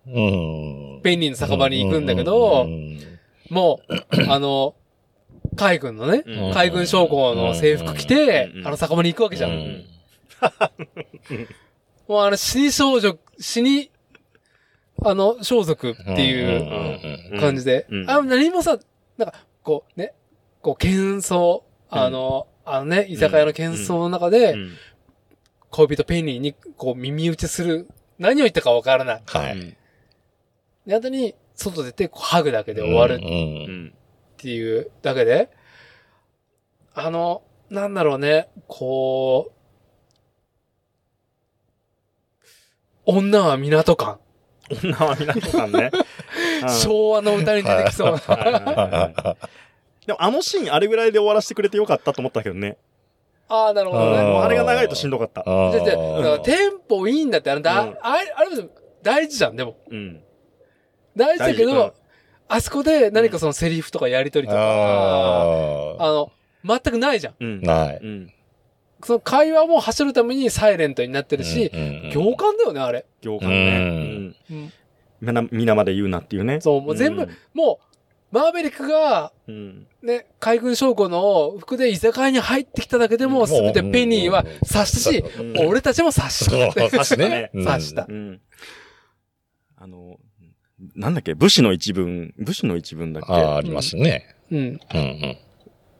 うん。ペンニーの酒場に行くんだけどう、んもう、あの、海軍のね、うん。海軍将校の制服着てう、ん。あの酒場に行くわけじゃん。うん。もうあの死に少女、死に、あの、装束っていう感じで。うん。あの、何もさ、なんか、こうね、こう、喧騒、あの、あのね、居酒屋の喧騒の中で、うん。恋人ペニーに、こう、耳打ちする、何を言ったかわからない。はい。で、後に、外出て、こうハグだけで終わる。う。うんん。っていうだけで、あの、なんだろうね、こう、女は港感。女は皆さんね。うん昭和の歌に出てきそうな。はいはいはいでもあのシーンあれぐらいで終わらせてくれてよかったと思ったけどね。ああ、なるほどうんね。もうあれが長いとしんどかった。あじゃじゃだからーテンポいいんだって、あのだ、うんあれ、あれ大事じゃん、でも。うん。大事だけど、あそこで何かそのセリフとかやりとりとか、ああの、全くないじゃん。うんー。。ない。うん。その会話も走るためにサイレントになってるし、うん行間だよね、あれ。行間ね。ううん。うんみな、皆まで言うなっていうね。そう、もう全部、うんもう、マーベリックが、うん。ね、海軍将校の服で居酒屋に入ってきただけでも、すべてペニーは察したし、うん俺たちも察した。そう、確かね 察したう。ん。あの、なんだっけ？武士の一文、武士の一文だっああ、あけりますね。うん。うんうん。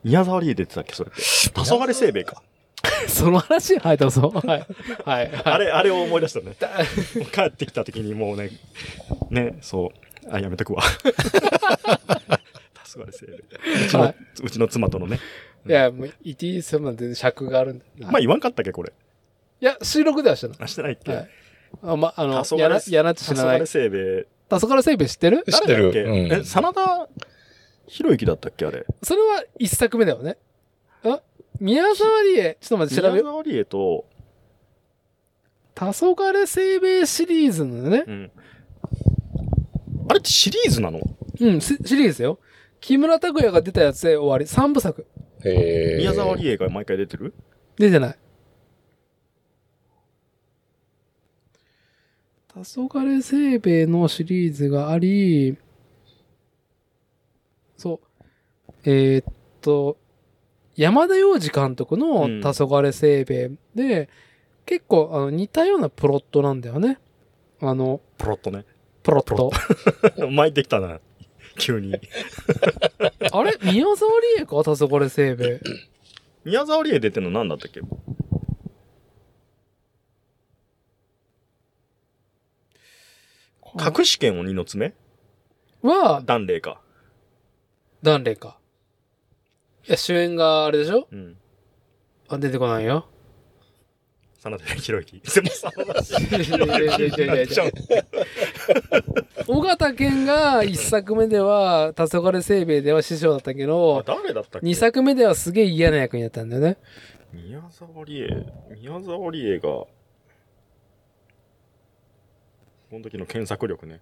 宮沢りえ出てたっけ？それって。黄昏せいべいか。その話？はい、どうぞ。はい。はい。あれ、あれを思い出したね。だ 帰ってきた時にもうね、ね、そう。あ、やめとくわ。黄昏せいべい。うちの、はいうちの妻とのね。いや、もう、イティーセブンで尺があるんだ。まあ言わんかったっけこれ？いや、収録ではしてない。あ、してないっけ？はい。あ、ま、あのやな、やなっち知らない黄昏。せいべい。黄昏せいべい知ってる？知ってる。誰だっけ？うんえ、真田広之だったっけあれ？それは一作目だよね。あ宮沢りえ、ちょっと待って、調べよう。宮沢りえと、黄昏せいべいシリーズのねう。ん。あれってシリーズなの？うん、シシリーズよ。木村拓哉が出たやつで終わり。三部作。へー宮沢りえが毎回出てる？出てない。黄昏せいべいのシリーズがあり、そう。えーっと、山田洋次監督のうん黄昏せいべいで、結構あの似たようなプロットなんだよね。あの、プロットね。プロット。巻いてきたな。急に。あれ？宮沢りえか？黄昏せいべい。宮沢りえ出てんの何だったっけ？隠し剣を二の爪？は、断霊か。ダンレイか。いや、主演があれでしょ？うん。あ、出てこないよ。真田広之。でも真田いやいやいやいやいやいや尾形健が一作目では、黄昏せいべいでは師匠だったけあど、誰だったっけ？二作目ではすげえ嫌な役になったんだよね。宮沢りえ、宮沢りえが、この時の検索力ね。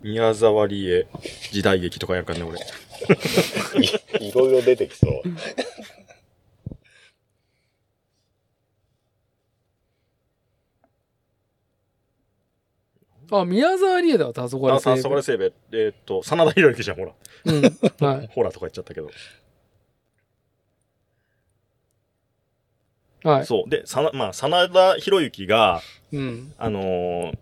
宮沢りえ時代劇とかやるからね、俺。い いろいろ出てきそう。あ、宮沢りえだわ、黄昏あ、さ、成そこでせいべい。えーっと、真田広之じゃん、ほら。うん。はい。ほらとか言っちゃったけど。はい。そう。で、さな、まあ、真田広之が、うん。あのー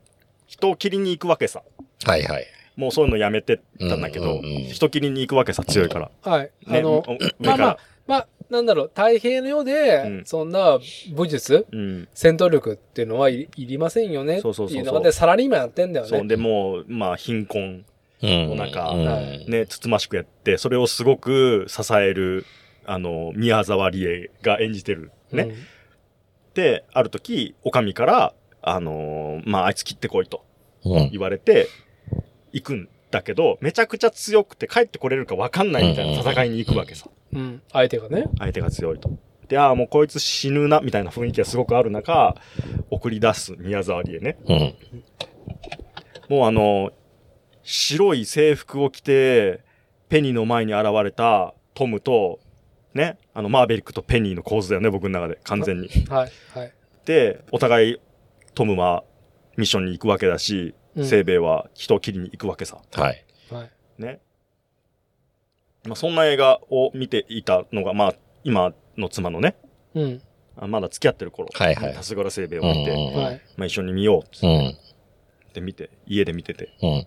人を切りに行くわけさ。はいはい。もうそういうのやめてったんだけど、うんうんうん人切りに行くわけさ、強いから。はい。ね、あの、まあまあから。、まあ、なんだろう、太平の世で、うんそんな武術、うん。戦闘力っていうのはいいりませんよねってそうそうそうそういうのがで、サラリーマンやってんだよそう。ね。で、もう、まあ、貧困、うん。なんかうんはいね、つつましくやって、それをすごく支える、あの、宮沢りえが演じてる。ね。うんで、ある時、お上から、あのーまあ、あいつ切ってこいとうん。言われて、行くんだけど、めちゃくちゃ強くて帰ってこれるか分かんないみたいな戦いに行くわけさ。うん。相手がね。相手が強いと。で、ああ、もうこいつ死ぬな、みたいな雰囲気がすごくある中、送り出す宮沢りえね。うん。もうあの、白い制服を着て、ペニーの前に現れたトムと、ね、あの、マーベリックとペニーの構図だよね、僕の中で、完全に。はい。はい。で、お互い、トムはミッションに行くわけだし、うんセイベイは人を切りに行くわけさ。はい。はい。ね。まあ、そんな映画を見ていたのが、まあ、今の妻のね、うん。あまだ付き合ってる頃、はいはいタスガラセイベイを見て、うんはい。まあ、一緒に見ようっつうん。って見て、家で見てて。うん。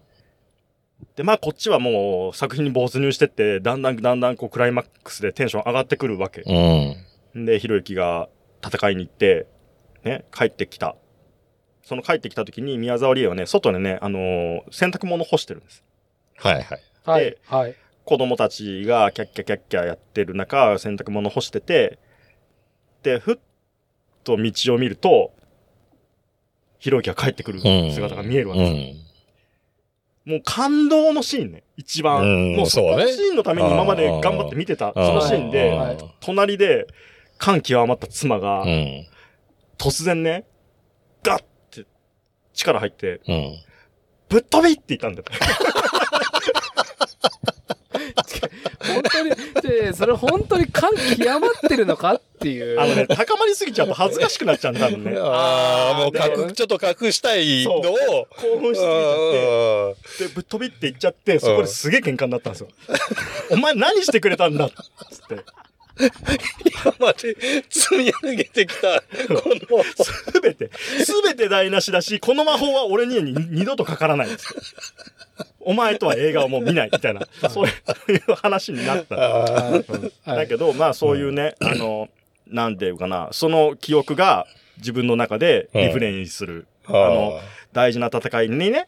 で、まあ、こっちはもう作品に没入してって、だんだんだんだんこうクライマックスでテンション上がってくるわけ。うん。で、ひろゆきが戦いに行って、ね、帰ってきた。その帰ってきた時に宮沢りえはね、外でね、あのー洗濯物干してるんです。はいはい。はいで。はい。子供たちがキャッキャキャッキャやってる中、洗濯物干してて、で、ふっと道を見ると、ひろゆきが帰ってくるうん。姿が見えるわうけです。ん。もう感動のシーンね。一番。うんもうそこのそうねシーンのために今まで頑張って見てた、そのシーンで、はい隣で感極まった妻がう、ん。突然ね、ガッて力入って、うん。ぶっ飛びって言ったんだよ。本当に、でそれ本当に感極まってるのかっていう。あのね、高まりすぎちゃうと恥ずかしくなっちゃうんだ、多分ね。ああ、もうで隠、ちょっと隠したいのを。興奮しすぎちゃって、で、ぶっ飛びって言っちゃって、そこですげえ喧嘩になったんですよ。お前何してくれたんだっつって。今まで積み上げてきた、この、すべて、すべて台無しだし、この魔法は俺にに二度とかからないんですよ。お前とは映画をもう見ないみたいな、そういう話になった。はいだけど、まあそういうね、あの、なんていうかな、その記憶が自分の中でリフレインする。あの、大事な戦いにね、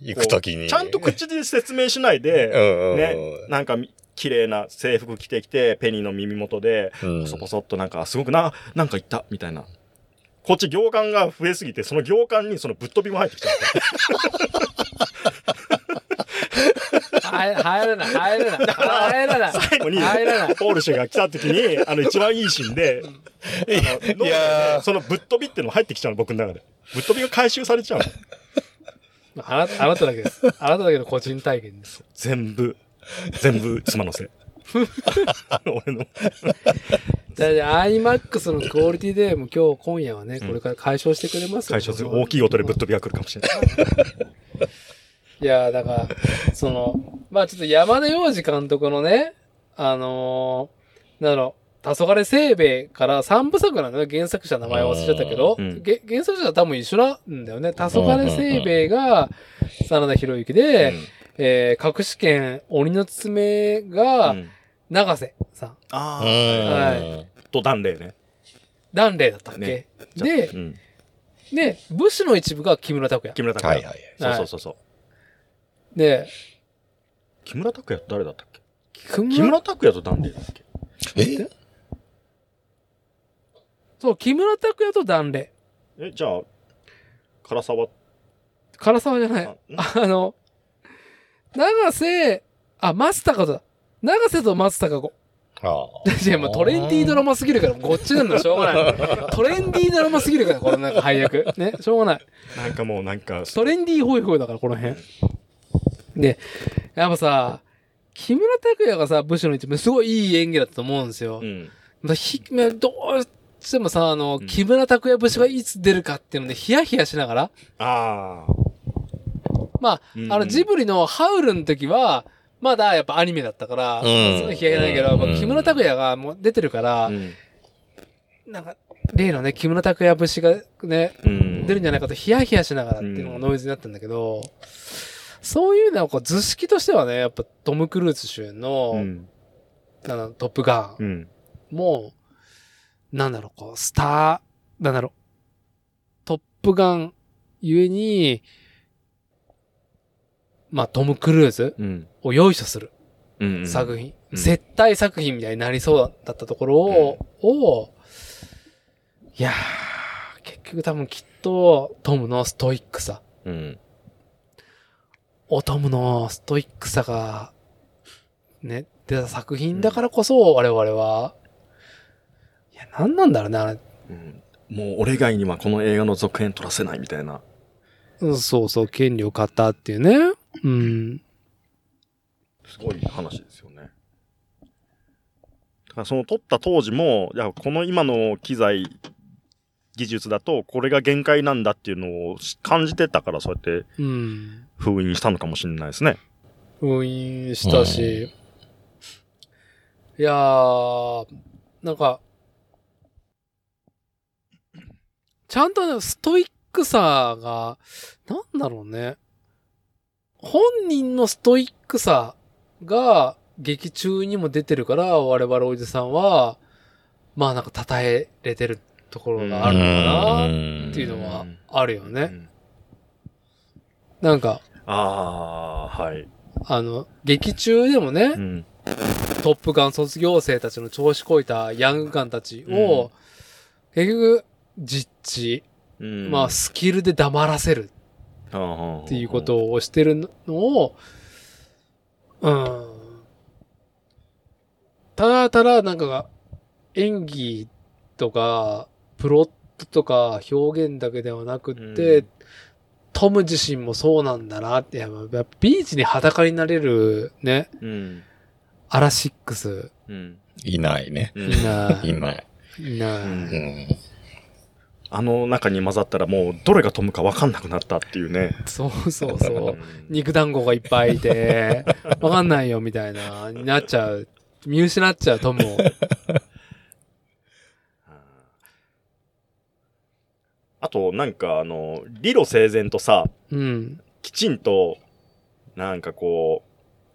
行くときに。ちゃんと口で説明しないで、ね、なんかみ綺麗な制服着てきて、ペニーの耳元で、うんポソポソっとなんか、すごくな、なんか言った、みたいな。こっち行間が増えすぎて、その行間にそのぶっ飛びも入ってきちゃって。はい入らない、入らない、入らない。最後に、入らない。ポールシェが来た時に、あの、一番いいシーンで、いやーそのぶっ飛びっていうの入ってきちゃうの、僕の中で。ぶっ飛びが回収されちゃうの。あなた、あなただけです。あなただけの個人体験です。全部、全部妻のせい。俺の。じゃあ、じゃあ IMAX のクオリティでもう今日、今夜はね、これから解消してくれますよ解消する大きい音でぶっ飛びが来るかもしれない。いや、だから、その、まあちょっと山田洋次監督のね、あのー、なんだろう、黄昏清兵衛から3部作なんだよね。原作者の名前忘れちゃったけど、うんげ原作者は多分一緒なんだよね。黄昏清兵衛が真田広之で、えー、隠し剣鬼の爪がうん長瀬さん。あうあ、ん。と断礼ね。ダンレイだったっけ、ねでう、ん、で、武士の一部が木村拓哉。木村拓哉。はいはい。そうそうそうそう。で、木村拓哉って誰だったっけ？木木村、村拓哉と断礼だっけ？え？そう、木村拓哉とダンレイ。え、じゃあ、唐沢、唐沢じゃない。あの、長瀬、あ、松高子だ。長瀬と松高子。あいや、もうトレンディードラマすぎるから、こっちなんだしょうがない。トレンディードラマすぎるから、このなんか配役。ね、しょうがない。なんかもうなんか、トレンディーホイホイだから、この辺。で、やっぱさ、木村拓哉がさ、武士の一部、すごいいい演技だったと思うんですよ。うん。まあひどうしてもさ、あの、うん木村拓哉節がいつ出るかっていうので、ヒヤヒヤしながら、ああ。まあ、うんあの、ジブリのハウルの時は、まだやっぱアニメだったから、うんすごいヒヤヒヤないけど、木村拓哉がもう出てるから、うん。なんか、例のね、木村拓哉節がね、うん。出るんじゃないかとヒヤヒヤしながらっていうのがノイズになったんだけど、そういうのはこう図式としてはね、やっぱトム・クルーズ主演の、うん。なんだろうトップガンうん。も、なんだろう、こう、スター、なんだろう、トップガンゆえに、まあ、トム・クルーズうん。を用意するうん。作品、うん絶対作品みたいになりそうだったところを、をいやー、結局多分きっと、トムのストイックさ、うん。おトムのストイックさが、ね、出た作品だからこそ、我々は、いや、なんなんだろうね、あれ。うんもう俺以外にはこの映画の続編撮らせないみたいな。うんそうそう、権利を買ったっていうね。うん。すごい話ですよね。だからその撮った当時も、いや、この今の機材、技術だと、これが限界なんだっていうのを感じてたから、そうやってうん。封印したのかもしれないですね。封印したし。いやー、なんか、ちゃんとねストイックさが、なんだろうね。本人のストイックさが劇中にも出てるから、我々おじさんは、まあなんか称えれてるところがあるのかなっていうのはあるよね。うんなんか、ああー、はい。あの、劇中でもね、うん。トップガン卒業生たちの調子こいたヤングガンたちを、結局、実地、うんまあ、スキルで黙らせるっっていうことをしてるのを、うん。ただただ、なんか、演技とか、プロットとか表現だけではなくって、うんトム自身もそうなんだなって、やっぱビーチに裸になれるね、うん。アラシックス、うん。いないね。うんいいな、いない。いいな、うんうん。あの中に混ざったらもうどれが飛ぶか分かんなくなったっていうね。そうそうそう。ん肉団子がいっぱいいて、わかんないよみたいな、になっちゃう。見失っちゃうトムを。あと、なんかあの、理路整然とさ、うん。きちんと、なんかこ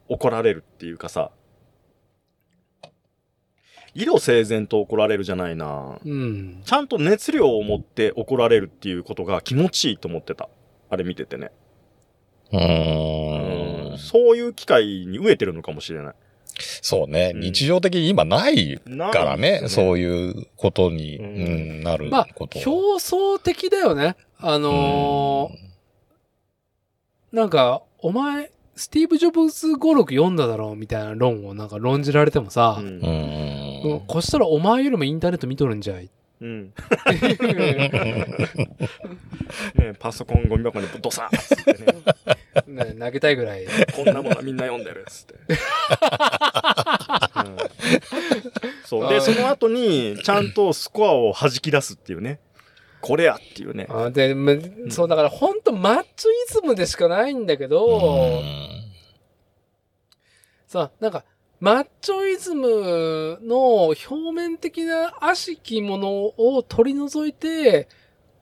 う、怒られるっていうかさ、理路整然と怒られるじゃないな。うん。ちゃんと熱量を持って怒られるっていうことが気持ちいいと思ってた。あれ見ててね。うーん。そういう機会に飢えてるのかもしれない。そうね。うん日常的に今ないなからね。うそういうことに、ううんん、なるまあこと。、表層的だよね。あのーなんか、お前、スティーブ・ジョブズ語録読んだだろうみたいな論をなんか論じられてもさう、んうん。うんうんこしたらお前よりもインターネット見とるんじゃい。うん。ねパソコンゴミ箱にドサッつってね。ね投げたいぐらい。こんなものはみんな読んでるっつって。うんそう。で、その後に、ちゃんとスコアを弾き出すっていうね。これやっていうね。あで、まそう、だから本当マッチョイズムでしかないんだけど、さ、なんか、マッチョイズムの表面的な悪しきものを取り除いて、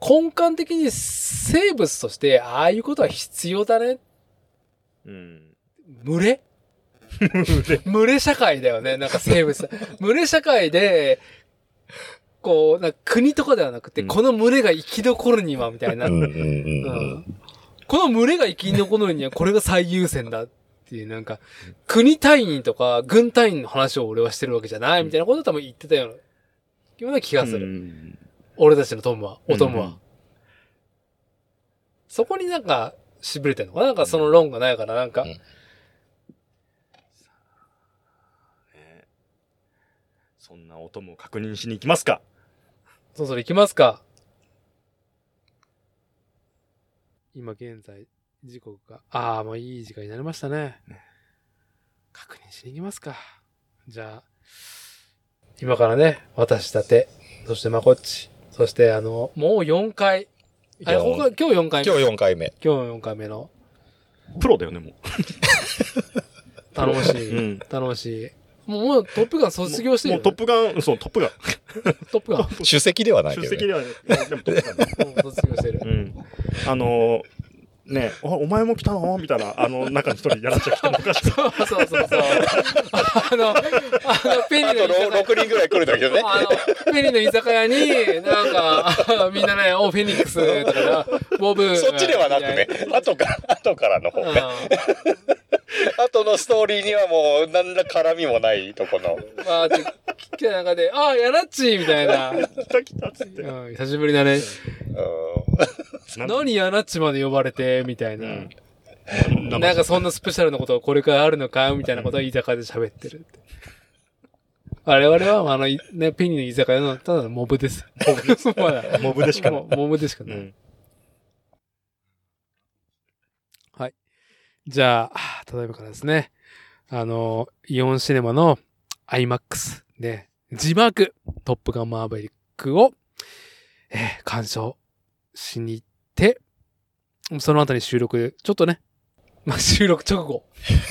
根幹的に生物として、ああいうことは必要だね。うん。群れ群れ社会だよね、なんか生物。群れ社会で、こう、なんか国とかではなくて、うんこの群れが生き残るには、みたいな。この群れが生き残るにはこれが最優先だっていう、なんか、国隊員とか軍隊員の話を俺はしてるわけじゃないみたいなことを多分言ってたような、ような気がする。うん俺たちのトムは、おトムは。うんそこになんか、痺れてんのかな？なんかその論がないから、なんか、うんそんな音も確認しに行きますか。そろそろ行きますか。今現在、時刻が、ああ、もういい時間になりましたね。確認しに行きますか。じゃあ、今からね、私たて、そしてまこっち、そしてあの、もう4回。あれ、四ここ今日4回目。今日4回目。今日4回目の、プロだよね、もう。頼もしい。うん頼もしい。もう、もうトップガン卒業してるよ、もうトップガン、そう、トップガン。トップガン。主席ではないけど、ね。出席ではね、でもトップガンね。もう卒業してるう。ん。あのー、ねおお前も来たの？みたいな、あの中に一人やらっちゃ来たのかしら。そうそうそうそう。あの、あの、ペニーの居酒屋6人ぐらい来るんだけどね。あの、ペニーの居酒屋に、なんか、みんなね、お、フェニックスとか、ボブ。そっちではなくね、後から、後からの方うん。ね。後のストーリーにはもう、何ら絡みもないとこの。まあ、で、来た中で、あ、やなっちみたいな。来た来たっつって。うん、久しぶりだね。なん 何やなっちまで呼ばれて、みたいな。うんなんかそんなスペシャルなことがこれからあるのかみたいなことを居酒屋で喋ってるって。我々は、あの、いね、ペニーの居酒屋の、ただのモブです。モブです。まだ。モブでしかないモブでしかない。うん。じゃあ、ただいまからですね、あの、イオンシネマの IMAX で、字幕、トップガンマーヴェリックを、えー鑑賞しに行って、その後に収録、ちょっとね、まあ、収録直後、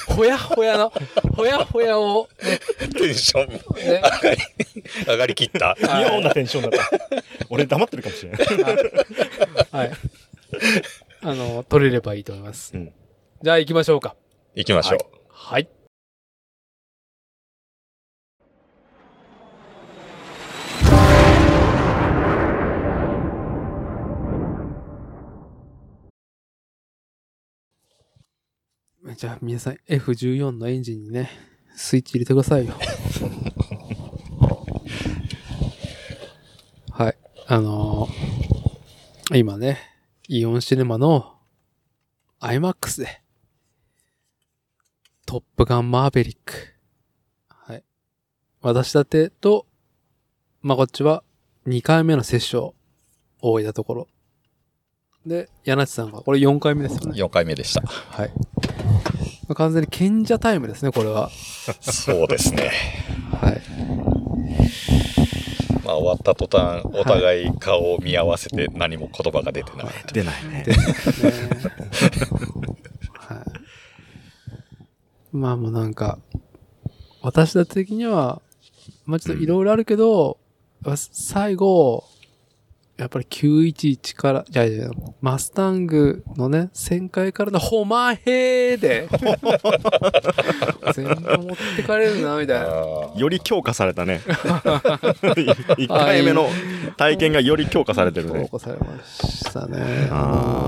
ほやほやの、ほやほやを、ね、テンションね、上がり、上がりきった。妙なテンションだった。俺黙ってるかもしれない。はい。あの、撮れればいいと思います。うんじゃあ行きましょうか。行きましょう。はい。じゃあ皆さん F14 のエンジンにね、スイッチ入れてくださいよ。はい。あのー今ね、イオンシネマの IMAX で、トップガンマーベリック。はい。私だてと、まあ、こっちは2回目の接種を終えたところ。で、柳地さんが、これ4回目ですよね。4回目でした。はい。まあ完全に賢者タイムですね、これは。そうですね。はい。まあ終わった途端、お互い顔を見合わせて何も言葉が出てない。出ないね。で、ね、はい。まあもうなんか、私たち的には、まあちょっといろいろあるけど、最後、やっぱり911から、いやいや、マスタングのね、旋回からのホマヘーで、全部持ってかれるな、みたいな。あより強化されたね。1回目の体験がより強化されてるね。投稿されましたね。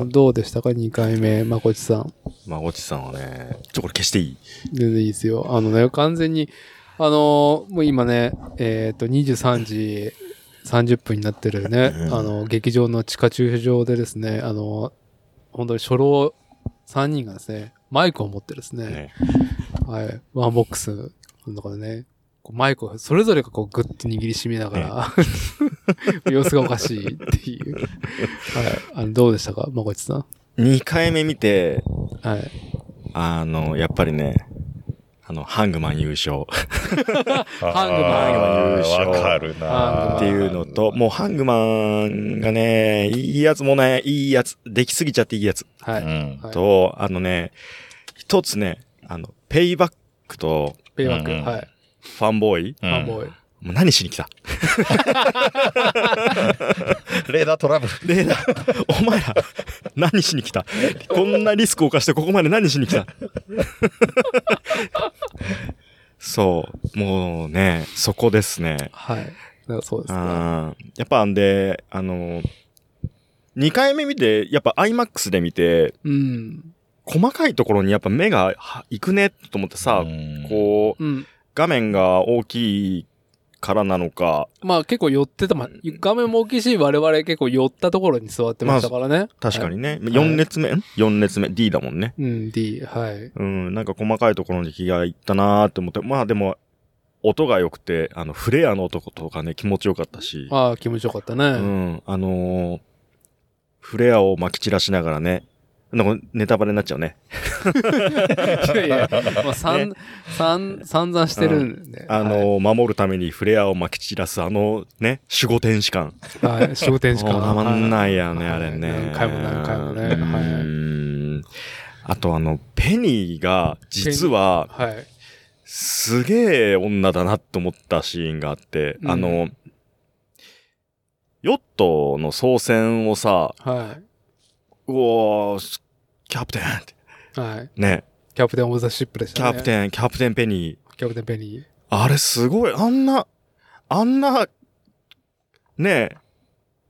どうでしたか ?2 回目、まこちさん。まあ、おちさんはね、ちょ、これ消していい？全然いいですよ。あのね、完全に、あのーもう今ね、えっ、と、23時30分になってるね、うんあの、劇場の地下駐車場でですね、あの、本当に初老3人がですね、マイクを持ってですね、ね。はい、ワンボックスの中でね、こうマイクをそれぞれがこうグッと握りしめながら、様子がおかしいっていう。はい。あの、どうでしたかまこちさん？2回目見て、はい。あの、やっぱりね、あの、ハングマン優勝ー ハングマン優勝わかるなっていうのと、もうハングマンがね、いいやつもね、いいやつ、できすぎちゃっていいやつ。はい。と、あのね、一つね、あの、ペイバックとペイバック。はい。ファンボーイ、うんファンボーイ。もう何しに来た？レーダートラブル。レーダー、お前ら、何しに来た？こんなリスクを冒してここまで何しに来た？そう、もうね、そこですね。はい。そうですね。やっぱんで、あの、2回目見て、やっぱ IMAX で見て、うん。細かいところにやっぱ目がは行くねと思ってさ、うんこう、うん。画面が大きいからなのか、まあ結構寄ってた、まあ、画面も大きいし、我々結構寄ったところに座ってましたからね。はい。確かにね、4列目、ん ?4 列目、D だもんね。うん、D、はい。うん、なんか細かいところに気がいったなーって思って、まあでも、音が良くて、あの、フレアの音とかね、気持ちよかったし、ああ、気持ちよかったね。うん、あのーフレアを撒き散らしながらね、なんかネタバレになっちゃうね。いやいや、まあ、散、散、散々してるんで。あのー守るためにフレアを撒き散らすあのね、守護天使感。はい、はい、商店しかもうたまんないやね、はいあれね。何回も何回もね。うはい。んあとあの、ペニーが、実は、はい。すげえ女だなって思ったシーンがあって、うんあの、ヨットの操船をさ、はうおー、キャプテンって、い。はい。ね、キャプテンオブザシップでしたね。キャプテン、キャプテンペニー。キャプテンペニー。あれすごい、あんな、あんな、ねえ、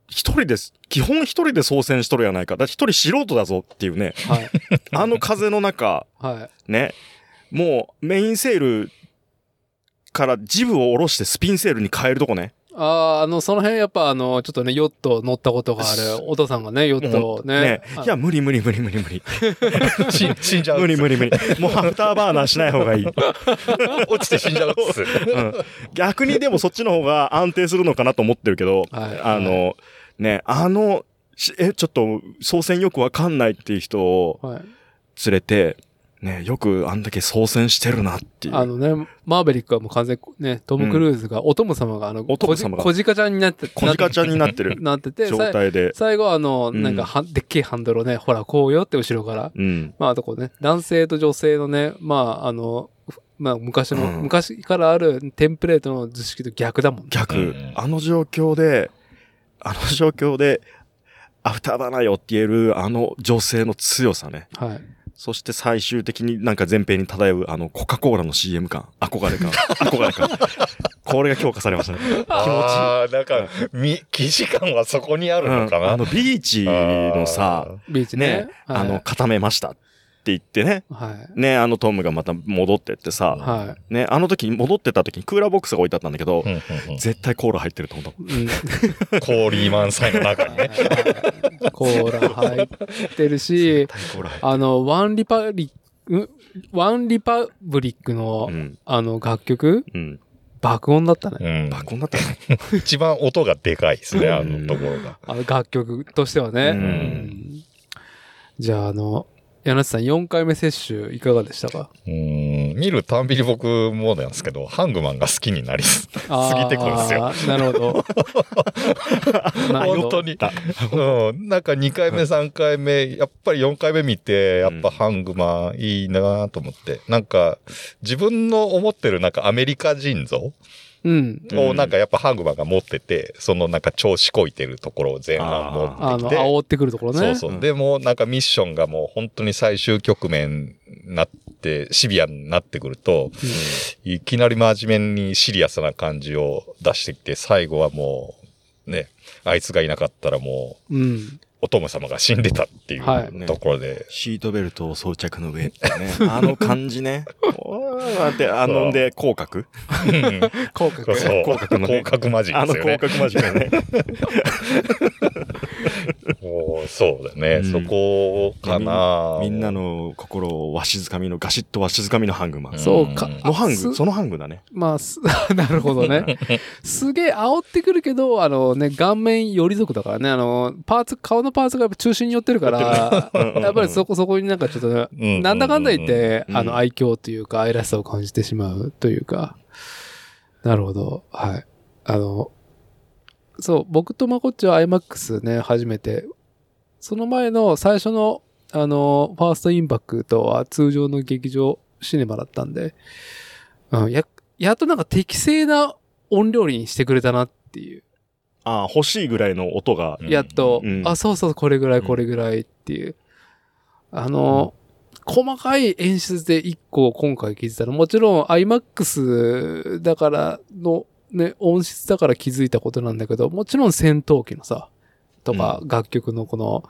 一人です。基本一人で操船しとるやないか。だ一人素人だぞっていうね。はい。あの風の中、はい。ね、もうメインセールからジブを下ろしてスピンセールに変えるとこね。ああ、あの、その辺やっぱあの、ちょっとね、ヨット乗ったことがある、お父さんがね、ヨットをね。ねあいや、無理無理無理無理無理。死ん死んじゃう。無理無理無理。もうアフターバーナーしない方がいい。落ちて死んじゃうっつ。うん逆にでもそっちの方が安定するのかなと思ってるけど、はいあの、ね、あの、しえ、ちょっと、操船よくわかんないっていう人をはい。連れて、ね、よくあんだけ操船してるなっていう。あのね、マーベリックはもう完全にね、トム・クルーズが、お供様があの、お供様が小鹿ちゃんになって、小鹿ちゃんになってるなってて、状態で。最後あの、うんなんかは、でっけえハンドルをね、ほら、こうよって後ろから。うん。まあ、あとこうね、男性と女性のね、まあ、あの、まあ、昔の、うん昔からあるテンプレートの図式と逆だもんね。逆、うんあの状況で、あの状況で、アフターバーナーよって言えるあの女性の強さね。はい。そして最終的になんか前編に漂うあのコカ・コーラの CM 感。憧れ感。憧れ感。これが強化されましたね。気持ちいい。ああ、なんか、み、既視感はそこにあるのかな。うんあのビーチのさ、ビーチね。ね、はいあの、固めましたって言ってね。はい。ね、あのトムがまた戻ってってさ、はい。ね、あの時に戻ってた時にクーラーボックスが置いてあったんだけどう、んうんうん絶対コーラ入ってると思った。うん。氷満載の中にね。コーラ入ってるし絶、対コーラ入ってる。あの、ワンリパリん？ワンリパブリックの、うん。あの、楽曲、うん。爆音だったね。うん爆音だったね。一番音がでかいですね、あのところが。あの、楽曲としてはね。じゃあ、あの、柳瀬さん、4回目接種いかがでしたか？うん、見るたんびに僕もなんですけど、ハングマンが好きになりすぎてくるんですよ。なるほど。本当に。うん、なんか2回目、3回目、やっぱり4回目見て、やっぱハングマンいいなと思って。なんか、自分の思ってるなんかアメリカ人像うん。うんをなんかやっぱハングマンが持ってて、そのなんか調子こいてるところを前半持ってきて。煽ってくるところね。そうそう。でもなんかミッションがもう本当に最終局面になって、シビアになってくると、いきなり真面目にシリアスな感じを出してきて、最後はもう、ね、あいつがいなかったらもう、うん。お殿様が死んでたっていはうところで、シートベルトを装着の上ってね。あの感じね。おーって、あの、で、広角？口角。そう、広角のね広角マジッあのクですよね広。角マジックね。もうそうだね、うんそこかなみんなの心をわしづかみの、ガシッとわしづかみのハングマン。そうかんのハンすグ、そのハングだね。まあ、す なるほどね。すげえ煽ってくるけど、あのね、顔面寄り族だからね、あの、パーツ、顔のパーツがやっぱ中心に寄ってるから、うんやっぱりそこそこになんかちょっとなんだかんだ言って、うん。あの、愛嬌というか、愛らしさを感じてしまうというか、なるほど。はい。あの、そう、僕とまこっちは IMAX ね、初めて、その前の最初の、あの、ファーストインパクトは通常の劇場シネマだったんで、うん、や、やっとなんか適正な音量にしてくれたなっていう。ああ、欲しいぐらいの音が。うんやっと、うんあ、そうそう、これぐらい、これぐらいっていう。あの、細かい演出で一個今回気づいたの。もちろん IMAX だからのね、音質だから気づいたことなんだけど、もちろん戦闘機のさ、とか楽曲のこの、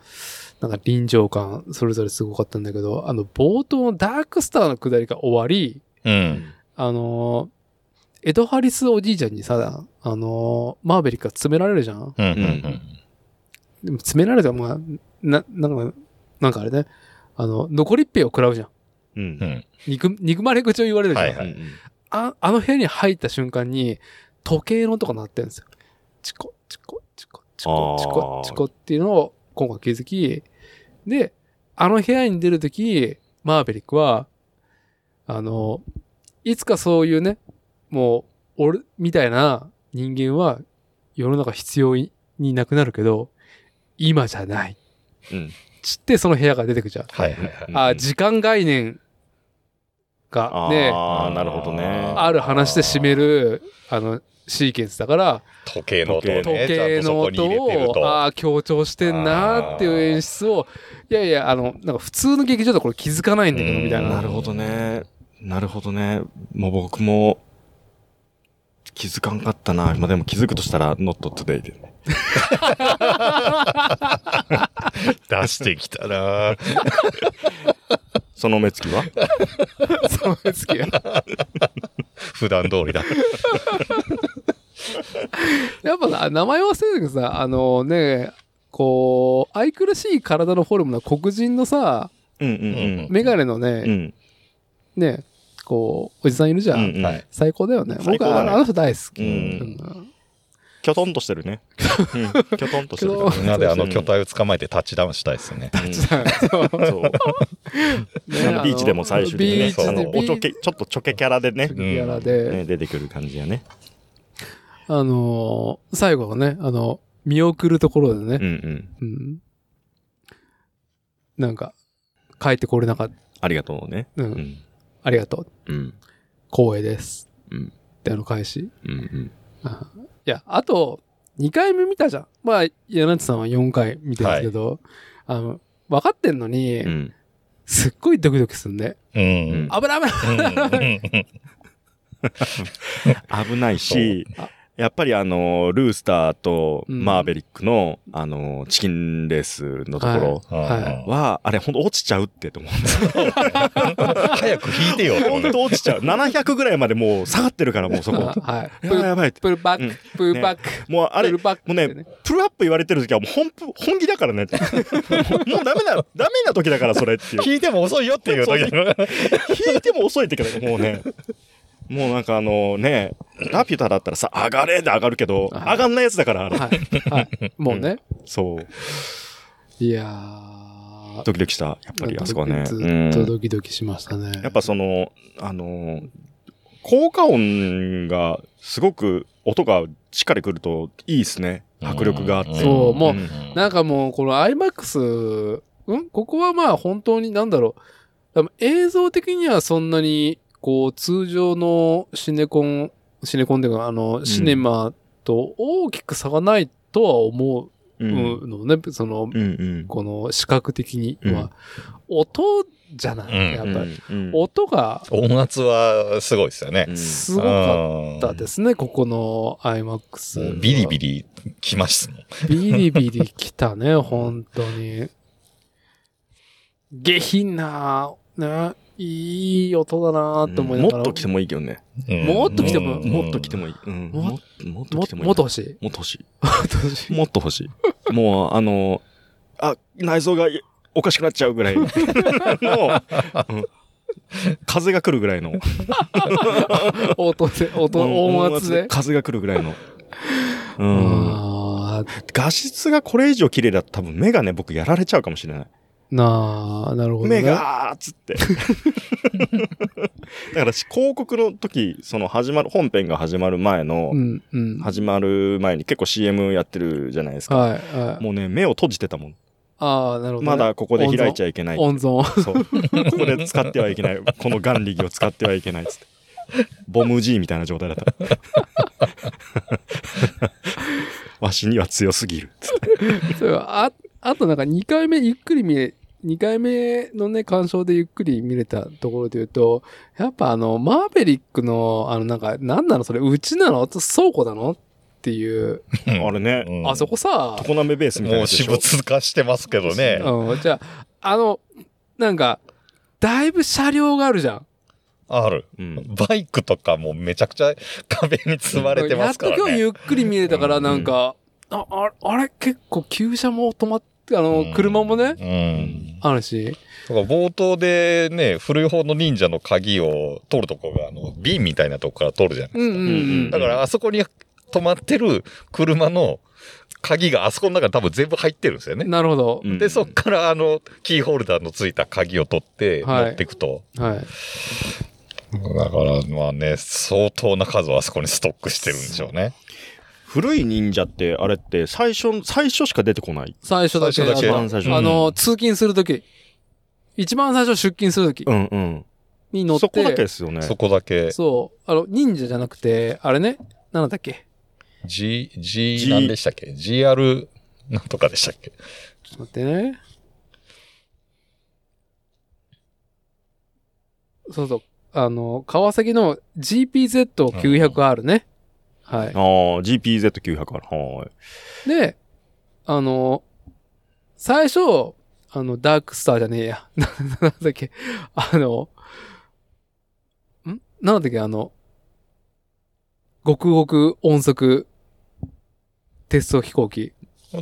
なんか臨場感、それぞれすごかったんだけど、あの冒頭のダークスターの下りが終わり、うん。あのエド・ハリスおじいちゃんにさ、あのマーベリックが詰められるじゃんうん。うん。でも詰められたまあ、な、なんか、なんかあれね、あの、残りっぺを食らうじゃん。うんう。ん。憎、憎まれ口を言われるじゃん。はいはいうんあ、あの部屋に入った瞬間に、時計の音が鳴ってるんですよ。チコ、チコ、チコ、チコ、チコ、チコっていうのを今回気づき、で、あの部屋に出るとき、マーベリックは、あの、いつかそういうね、もう、俺みたいな人間は世の中必要になくなるけど、今じゃない。うん。つってその部屋が出てくじゃん。はいはいはい。あ、時間概念がね、ああ、なるほどね。ある話で締める、あの、シーケンスだから、時計の音をね、時計の音ちゃんとそこに入れてるを、と。ああ、強調してんなっていう演出を、いやいや、あの、なんか普通の劇場だとこれ気づかないんだけど、うんみたいな。なるほどね。なるほどね。もう僕も気づかんかったな。まあでも気づくとしたら not today でね。出してきたな その目つきは？その月が。普段通りだ。やっぱな、名前忘れたけどさ、あのね、こう、愛くるしい体のフォルムの黒人のさ、うんうんメガネのうん。うね、ん。ね、こう、おじさんいるじゃん。うんうんはい。最高だよね。僕はあの人大好き。うんうんきょとんとしてるね。うんきょとんとしてるみんなであの巨体を捕まえてタッチダウンしたいですね。うんそうそう。ねあのビーチでも最終的にね、ビーチであの、ビーおちょけ、ちょっとちょけキャラでね、キャラで、ね出てくる感じやね。あのー最後はね、あの、見送るところでねうん、うん。うんなんか、帰ってこれなかった。ありがとうね。う。うんん。ありがとう。うん。光栄です。うん。ってあの返し。うんうん。あいや、あと、2回目見たじゃん。まあ、柳地さんは4回見てるんですけど、あの、分かってんのに、うん。すっごいドキドキするね。うん。うん危ない危ないうん 危ないしあ、やっぱりあの、ルースターとうんマーベリックの、あの、チキンレースのところはいは、あれほんと落ちちゃうってと思う。早く引いてよ。ほんと落ちちゃう。700ぐらいまでもう下がってるからもうそこ。はい。やばいやばいって。プルバッうんク、プルバック。もうあれ、プルバックもうね、プルアップ言われてる時はもう本当、本気だからね。もうダメな、ダメな時だからそれっていう。引いても遅いよっていう時引いても遅いってけど、もうね。もうなんかあのね、ラピュタだったらさ、上がれで上がるけど、はい上がんないやつだから、あれ。はい。はい。もうね。そう。いやー。ドキドキした、やっぱりあそこはね。ずうんっとドキドキしましたね。やっぱその、あの、効果音が、すごく音がしっかりくるといいですね。迫力があって。そうもううんなんかもう、この IMAX、ん？ここはまあ本当になんだろう。多分映像的にはそんなに、こう、通常のシネコン、シネコンでいうか、あの、シネマと大きく差がないとは思う。うんのね。その、うんうん。この視覚的にうんは。音じゃない、うんやっぱり。うん音が音圧はすごいですよねう。んすごかったですね、ここの IMAX。ビリビリきますもん。ビリビリ来たね、本当に。下品な、ね、いい音だなと思いながら。もっと来てもいいけどね。うんもっと来てもうんもっと来てもいい。うん。もももっとも来てもいい。もっと欲しい？もっと欲しい。もっと欲しい？もっと欲しい。もう、あの、あ、内臓がおかしくなっちゃうぐらいの、うん風が来るぐらいの。音で、音、うん音圧で？風が来るぐらいの。うん。画質がこれ以上綺麗だと多分目がね、僕やられちゃうかもしれない。なあ、なるほど、ね。目がーっつって。だから広告の時、その始まる、本編が始まる前のう、ん、うん。始まる前に結構 CM やってるじゃないですか。はい、はい。もうね、目を閉じてたもん。ああ、なるほど、ね。まだここで開いちゃいけない。温存。そう。ここで使ってはいけない。この眼力を使ってはいけないっつって。ボム G みたいな状態だった。わしには強すぎる。つってそうあ、あとなんか2回目ゆっくり見れ、2回目のね、鑑賞でゆっくり見れたところで言うと、やっぱあの、マーベリックの、あのなんか、なんなのそれ、うちなの？倉庫なの？っていう、あれね、うんあそこさ、常滑ベースみたいなもうやつでしょ？私物化してますけどね。うん、じゃあ、あの、なんか、だいぶ車両があるじゃん。ある。うん。バイクとかもめちゃくちゃ壁に積まれてますからね。やっと今日ゆっくり見れたから、うんなんか、あ、あれ、あれ？結構旧車も止まっあの、うん車もね、うん。あるし。だから冒頭でね、古い方の忍者の鍵を取るとこが、あの、瓶みたいなとこから取るじゃないですか。うんうんうん。だからあそこに止まってる車の鍵があそこの中に多分全部入ってるんですよね。なるほど。うんで、そっからあの、キーホルダーのついた鍵を取ってはい持っていくと。はい。だから、まあね、相当な数をあそこにストックしてるんでしょうね。古い忍者って、あれって最初、最初しか出てこない。最初だけ。最初だけあ一番最初のあの、通勤するとき。一番最初出勤するときうんうん。に乗って。そこだけですよね。そこだけ。そう。あの、忍者じゃなくて、あれね。なんだっけ？G、G、G 何でしたっけ ?GR なんとかでしたっけ？ちょっと待ってね。そうそう。あの、川崎の GPZ900R ね。はい。ああ、GPZ900 ある。はい。で、あの、最初、あの、ダークスターじゃねえや。な なんだっけ。あの、ん？なんだっけ、あの、極極音速鉄道飛行機。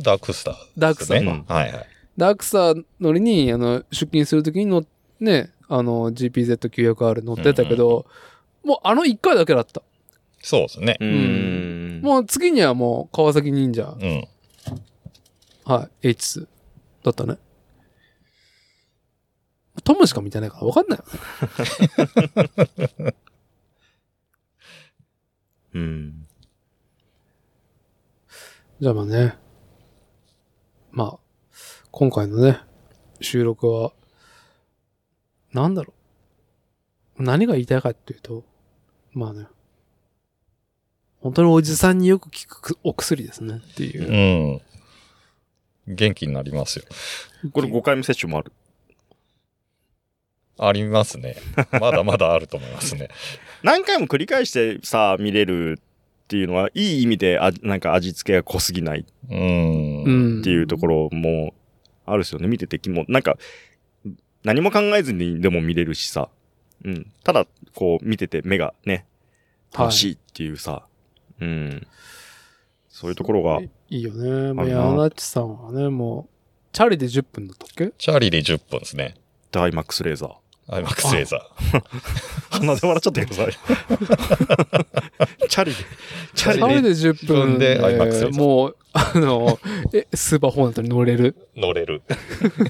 ダークスター、ダークスターねはいはい。ダークスター乗りに、あの、出勤するときにの、ね、あの、GPZ900R 乗ってたけど、もうあの一回だけだった。そうですね。うーん。もう次にはもう川崎忍者、うん。はい、H2 だったね。トムしか見てないから分かんないよね。うん。じゃあまあね。まあ、今回のね、収録は、なんだろう。何が言いたいかっていうと、まあね、本当におじさんによく効くお薬ですねっていう。うん。元気になりますよ。これ5回目接種もある？ありますね。まだまだあると思いますね。何回も繰り返してさ、見れるっていうのは、いい意味で、あなんか味付けが濃すぎないっうん。うん。ていうところもあるですよね。見てて気も、なんか、何も考えずにでも見れるしさ。うん。ただ、こう、見てて目がね、楽しいっていうさ。うん。そういうところが、いいよね。まあ、ッチさんはね、もう、チャリで10分だったっけ？チャーリーで10分ですね。ダイマックスレーザー。アイマックスレーザー。鼻で笑っちゃってください。チャリで。チチャリで10分でで、IMAX もう、あの、え、スーパーホーナットに乗れる？乗れる。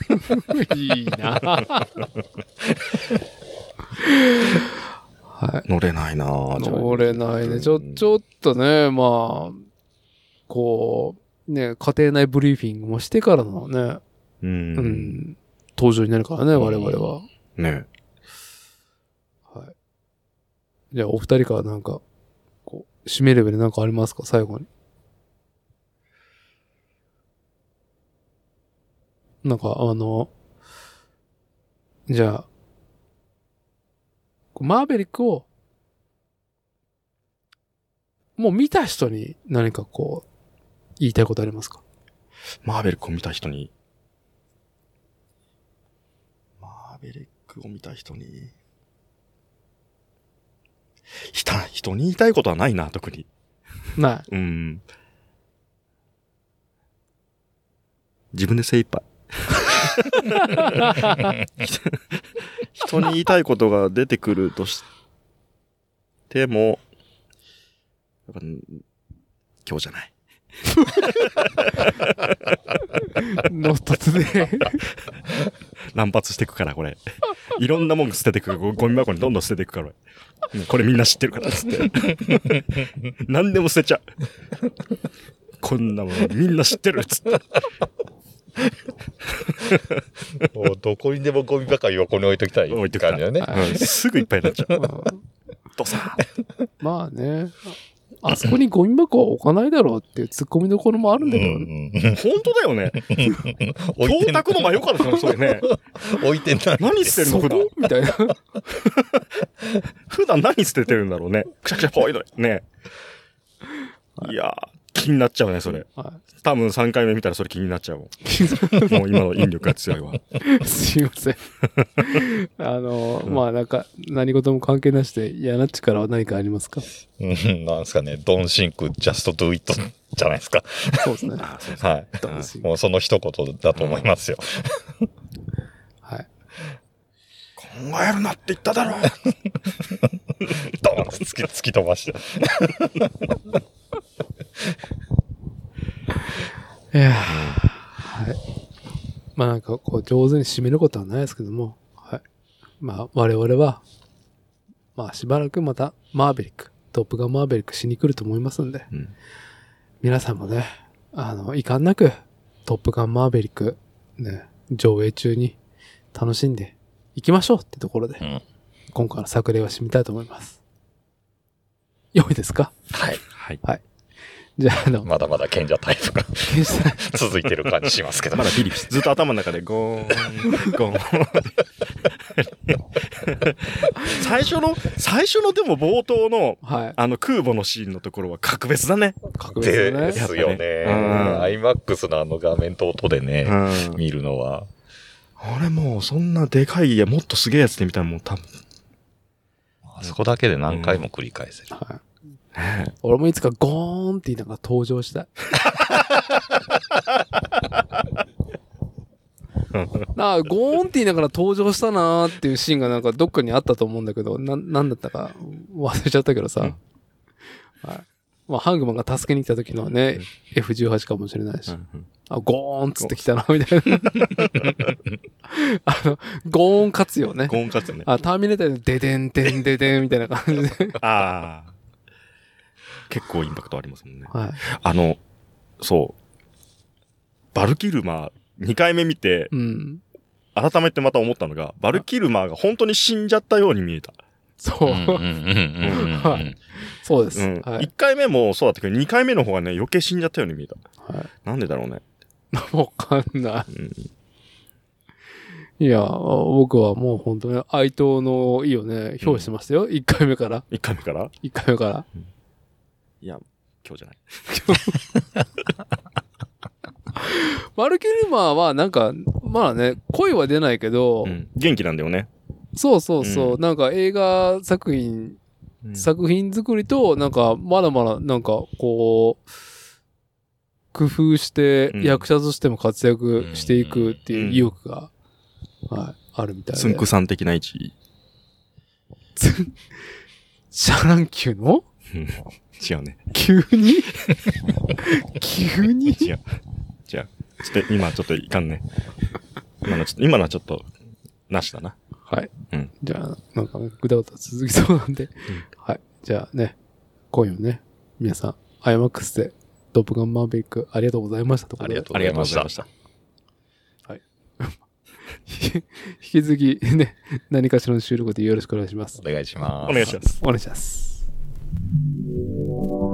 いいなはい。乗れないなぁ。乗れないね。ちょ、ちょっとね、まあ、こう、ね、家庭内ブリーフィングもしてからのね、う。うんん、登場になるからね、我々は。ねはい。じゃあ、お二人からなんか、こう、締めレベルなんかありますか？最後に。なんか、あの、じゃあ、マーベリックを、もう見た人に何かこう、言いたいことありますか？マーベリックを見た人に？マーベリックを見た人に？ひた、人に言いたいことはないな、特に。ない。うん。自分で精一杯。人に言いたいことが出てくるとしても、今日じゃない。Not today。乱発していくから、これ。いろんなもん捨てていく。ゴゴミ箱にどんどん捨てていくから。うんこれみんな知ってるから、つって。何でも捨てちゃう。こんなもんみんな知ってる、つって。もうどこにでもゴミばかり横に置いときたい置いときたい感じだね。うんすぐいっぱいになっちゃう。うんどさ まあね。あそこにゴミ箱は置かないだろうっていう突っ込みどころもあるんだけどね。うんうん本当だよね。置いて教託の真横からですよ、それね。置いてない。何捨てるのそ普段こ？みたいな。普段何捨ててるんだろうね。くしゃくしゃぽいのにね。いやー、気になっちゃうね、それ。は多分3回目見たらそれ気になっちゃうもん。もう今の引力が強いわ。い、すいません。あの、まあなんか、何事も関係なしで、ヤナッチからは何かありますか？うんなんですかね。 Don't think、just do it。じゃないですか。そうですね。はい。 Don't think もうその一言だと思いますよ。はい。考えるなって言っただろドーンって突き、突き飛ばして。いやーはい。まあなんかこう上手に締めることはないですけども、はい。まあ我々は、まあしばらくまたマーベリック、トップガンマーベリックしに来ると思いますんで、うん皆さんもね、あの、遺憾なくトップガンマーベリック、ね、上映中に楽しんでいきましょうってところで、うん今回の作例は締めたいと思います。良いですか？はい。はい。じゃあ、あの、まだまだ賢者タイプが 続いてる感じしますけど。まだピリピリ。ずっと頭の中でゴーン、ゴーン。最初の、最初のでも冒頭の、はい。あの空母のシーンのところは格別だね。格別だねで。すよね。うん iMAX のあの画面と音でね、ん。見るのは。俺もうそんなでかい、いや、もっとすげえやつで見たらもう多分、あそこだけで何回も繰り返せる。はい。ね 俺もいつかゴーンって言いながら登場したい。なあ、ゴーンって言いながら登場したなーっていうシーンがなんかどっかにあったと思うんだけど、な、なんだったか忘れちゃったけどさ。はい。まあ、ハングマンが助けに来た時のね、F18 かもしれないし。うんあ、ゴーンっつってきたな、みたいな。あの、ゴーン活用ねゴ。ーンカツね。あ、ターミネーターでデデンデンデデンみたいな感じで。ああ。結構インパクトありますもんね。はい。あの、そう。バルキルマー、2回目見て、うん。改めてまた思ったのが、バルキルマーが本当に死んじゃったように見えた。そう。そうです。うん。はい1。回目もそうだったけど、2回目の方がね、余計死んじゃったように見えた。はいなんでだろうね。わかんなうん。い。いや、僕はもう本当に哀悼の意をね、表してましたよ。1回目から。1回目から？1回目から。いや、今日じゃない。マルキルマーはなんか、まだね、声は出ないけど、うん。元気なんだよね。そうそうそう、うんなんか映画作品、作品作りと、なんか、まだまだ、なんか、こう、工夫してうん役者としても活躍していくっていう意欲が、はい、あるみたいで。つんくさん的な位置。シャラン級の？うん違うね。急に？急に？違う。違う。ちょっと今ちょっといかんね。今のちょっと、今のはちょっと、なしだな。はい。うんじゃあ、なんか、ぐだぐだ続きそうなんで、はい。じゃあね、今夜ね、皆さん、IMAX で、トップガンマーベリック、ありがとうございましたとありがとうありがとうございまました。引き続き、ね、何かしらの収録でよろしくお願いします。お願いします。お願いします。お願いします。Thank you.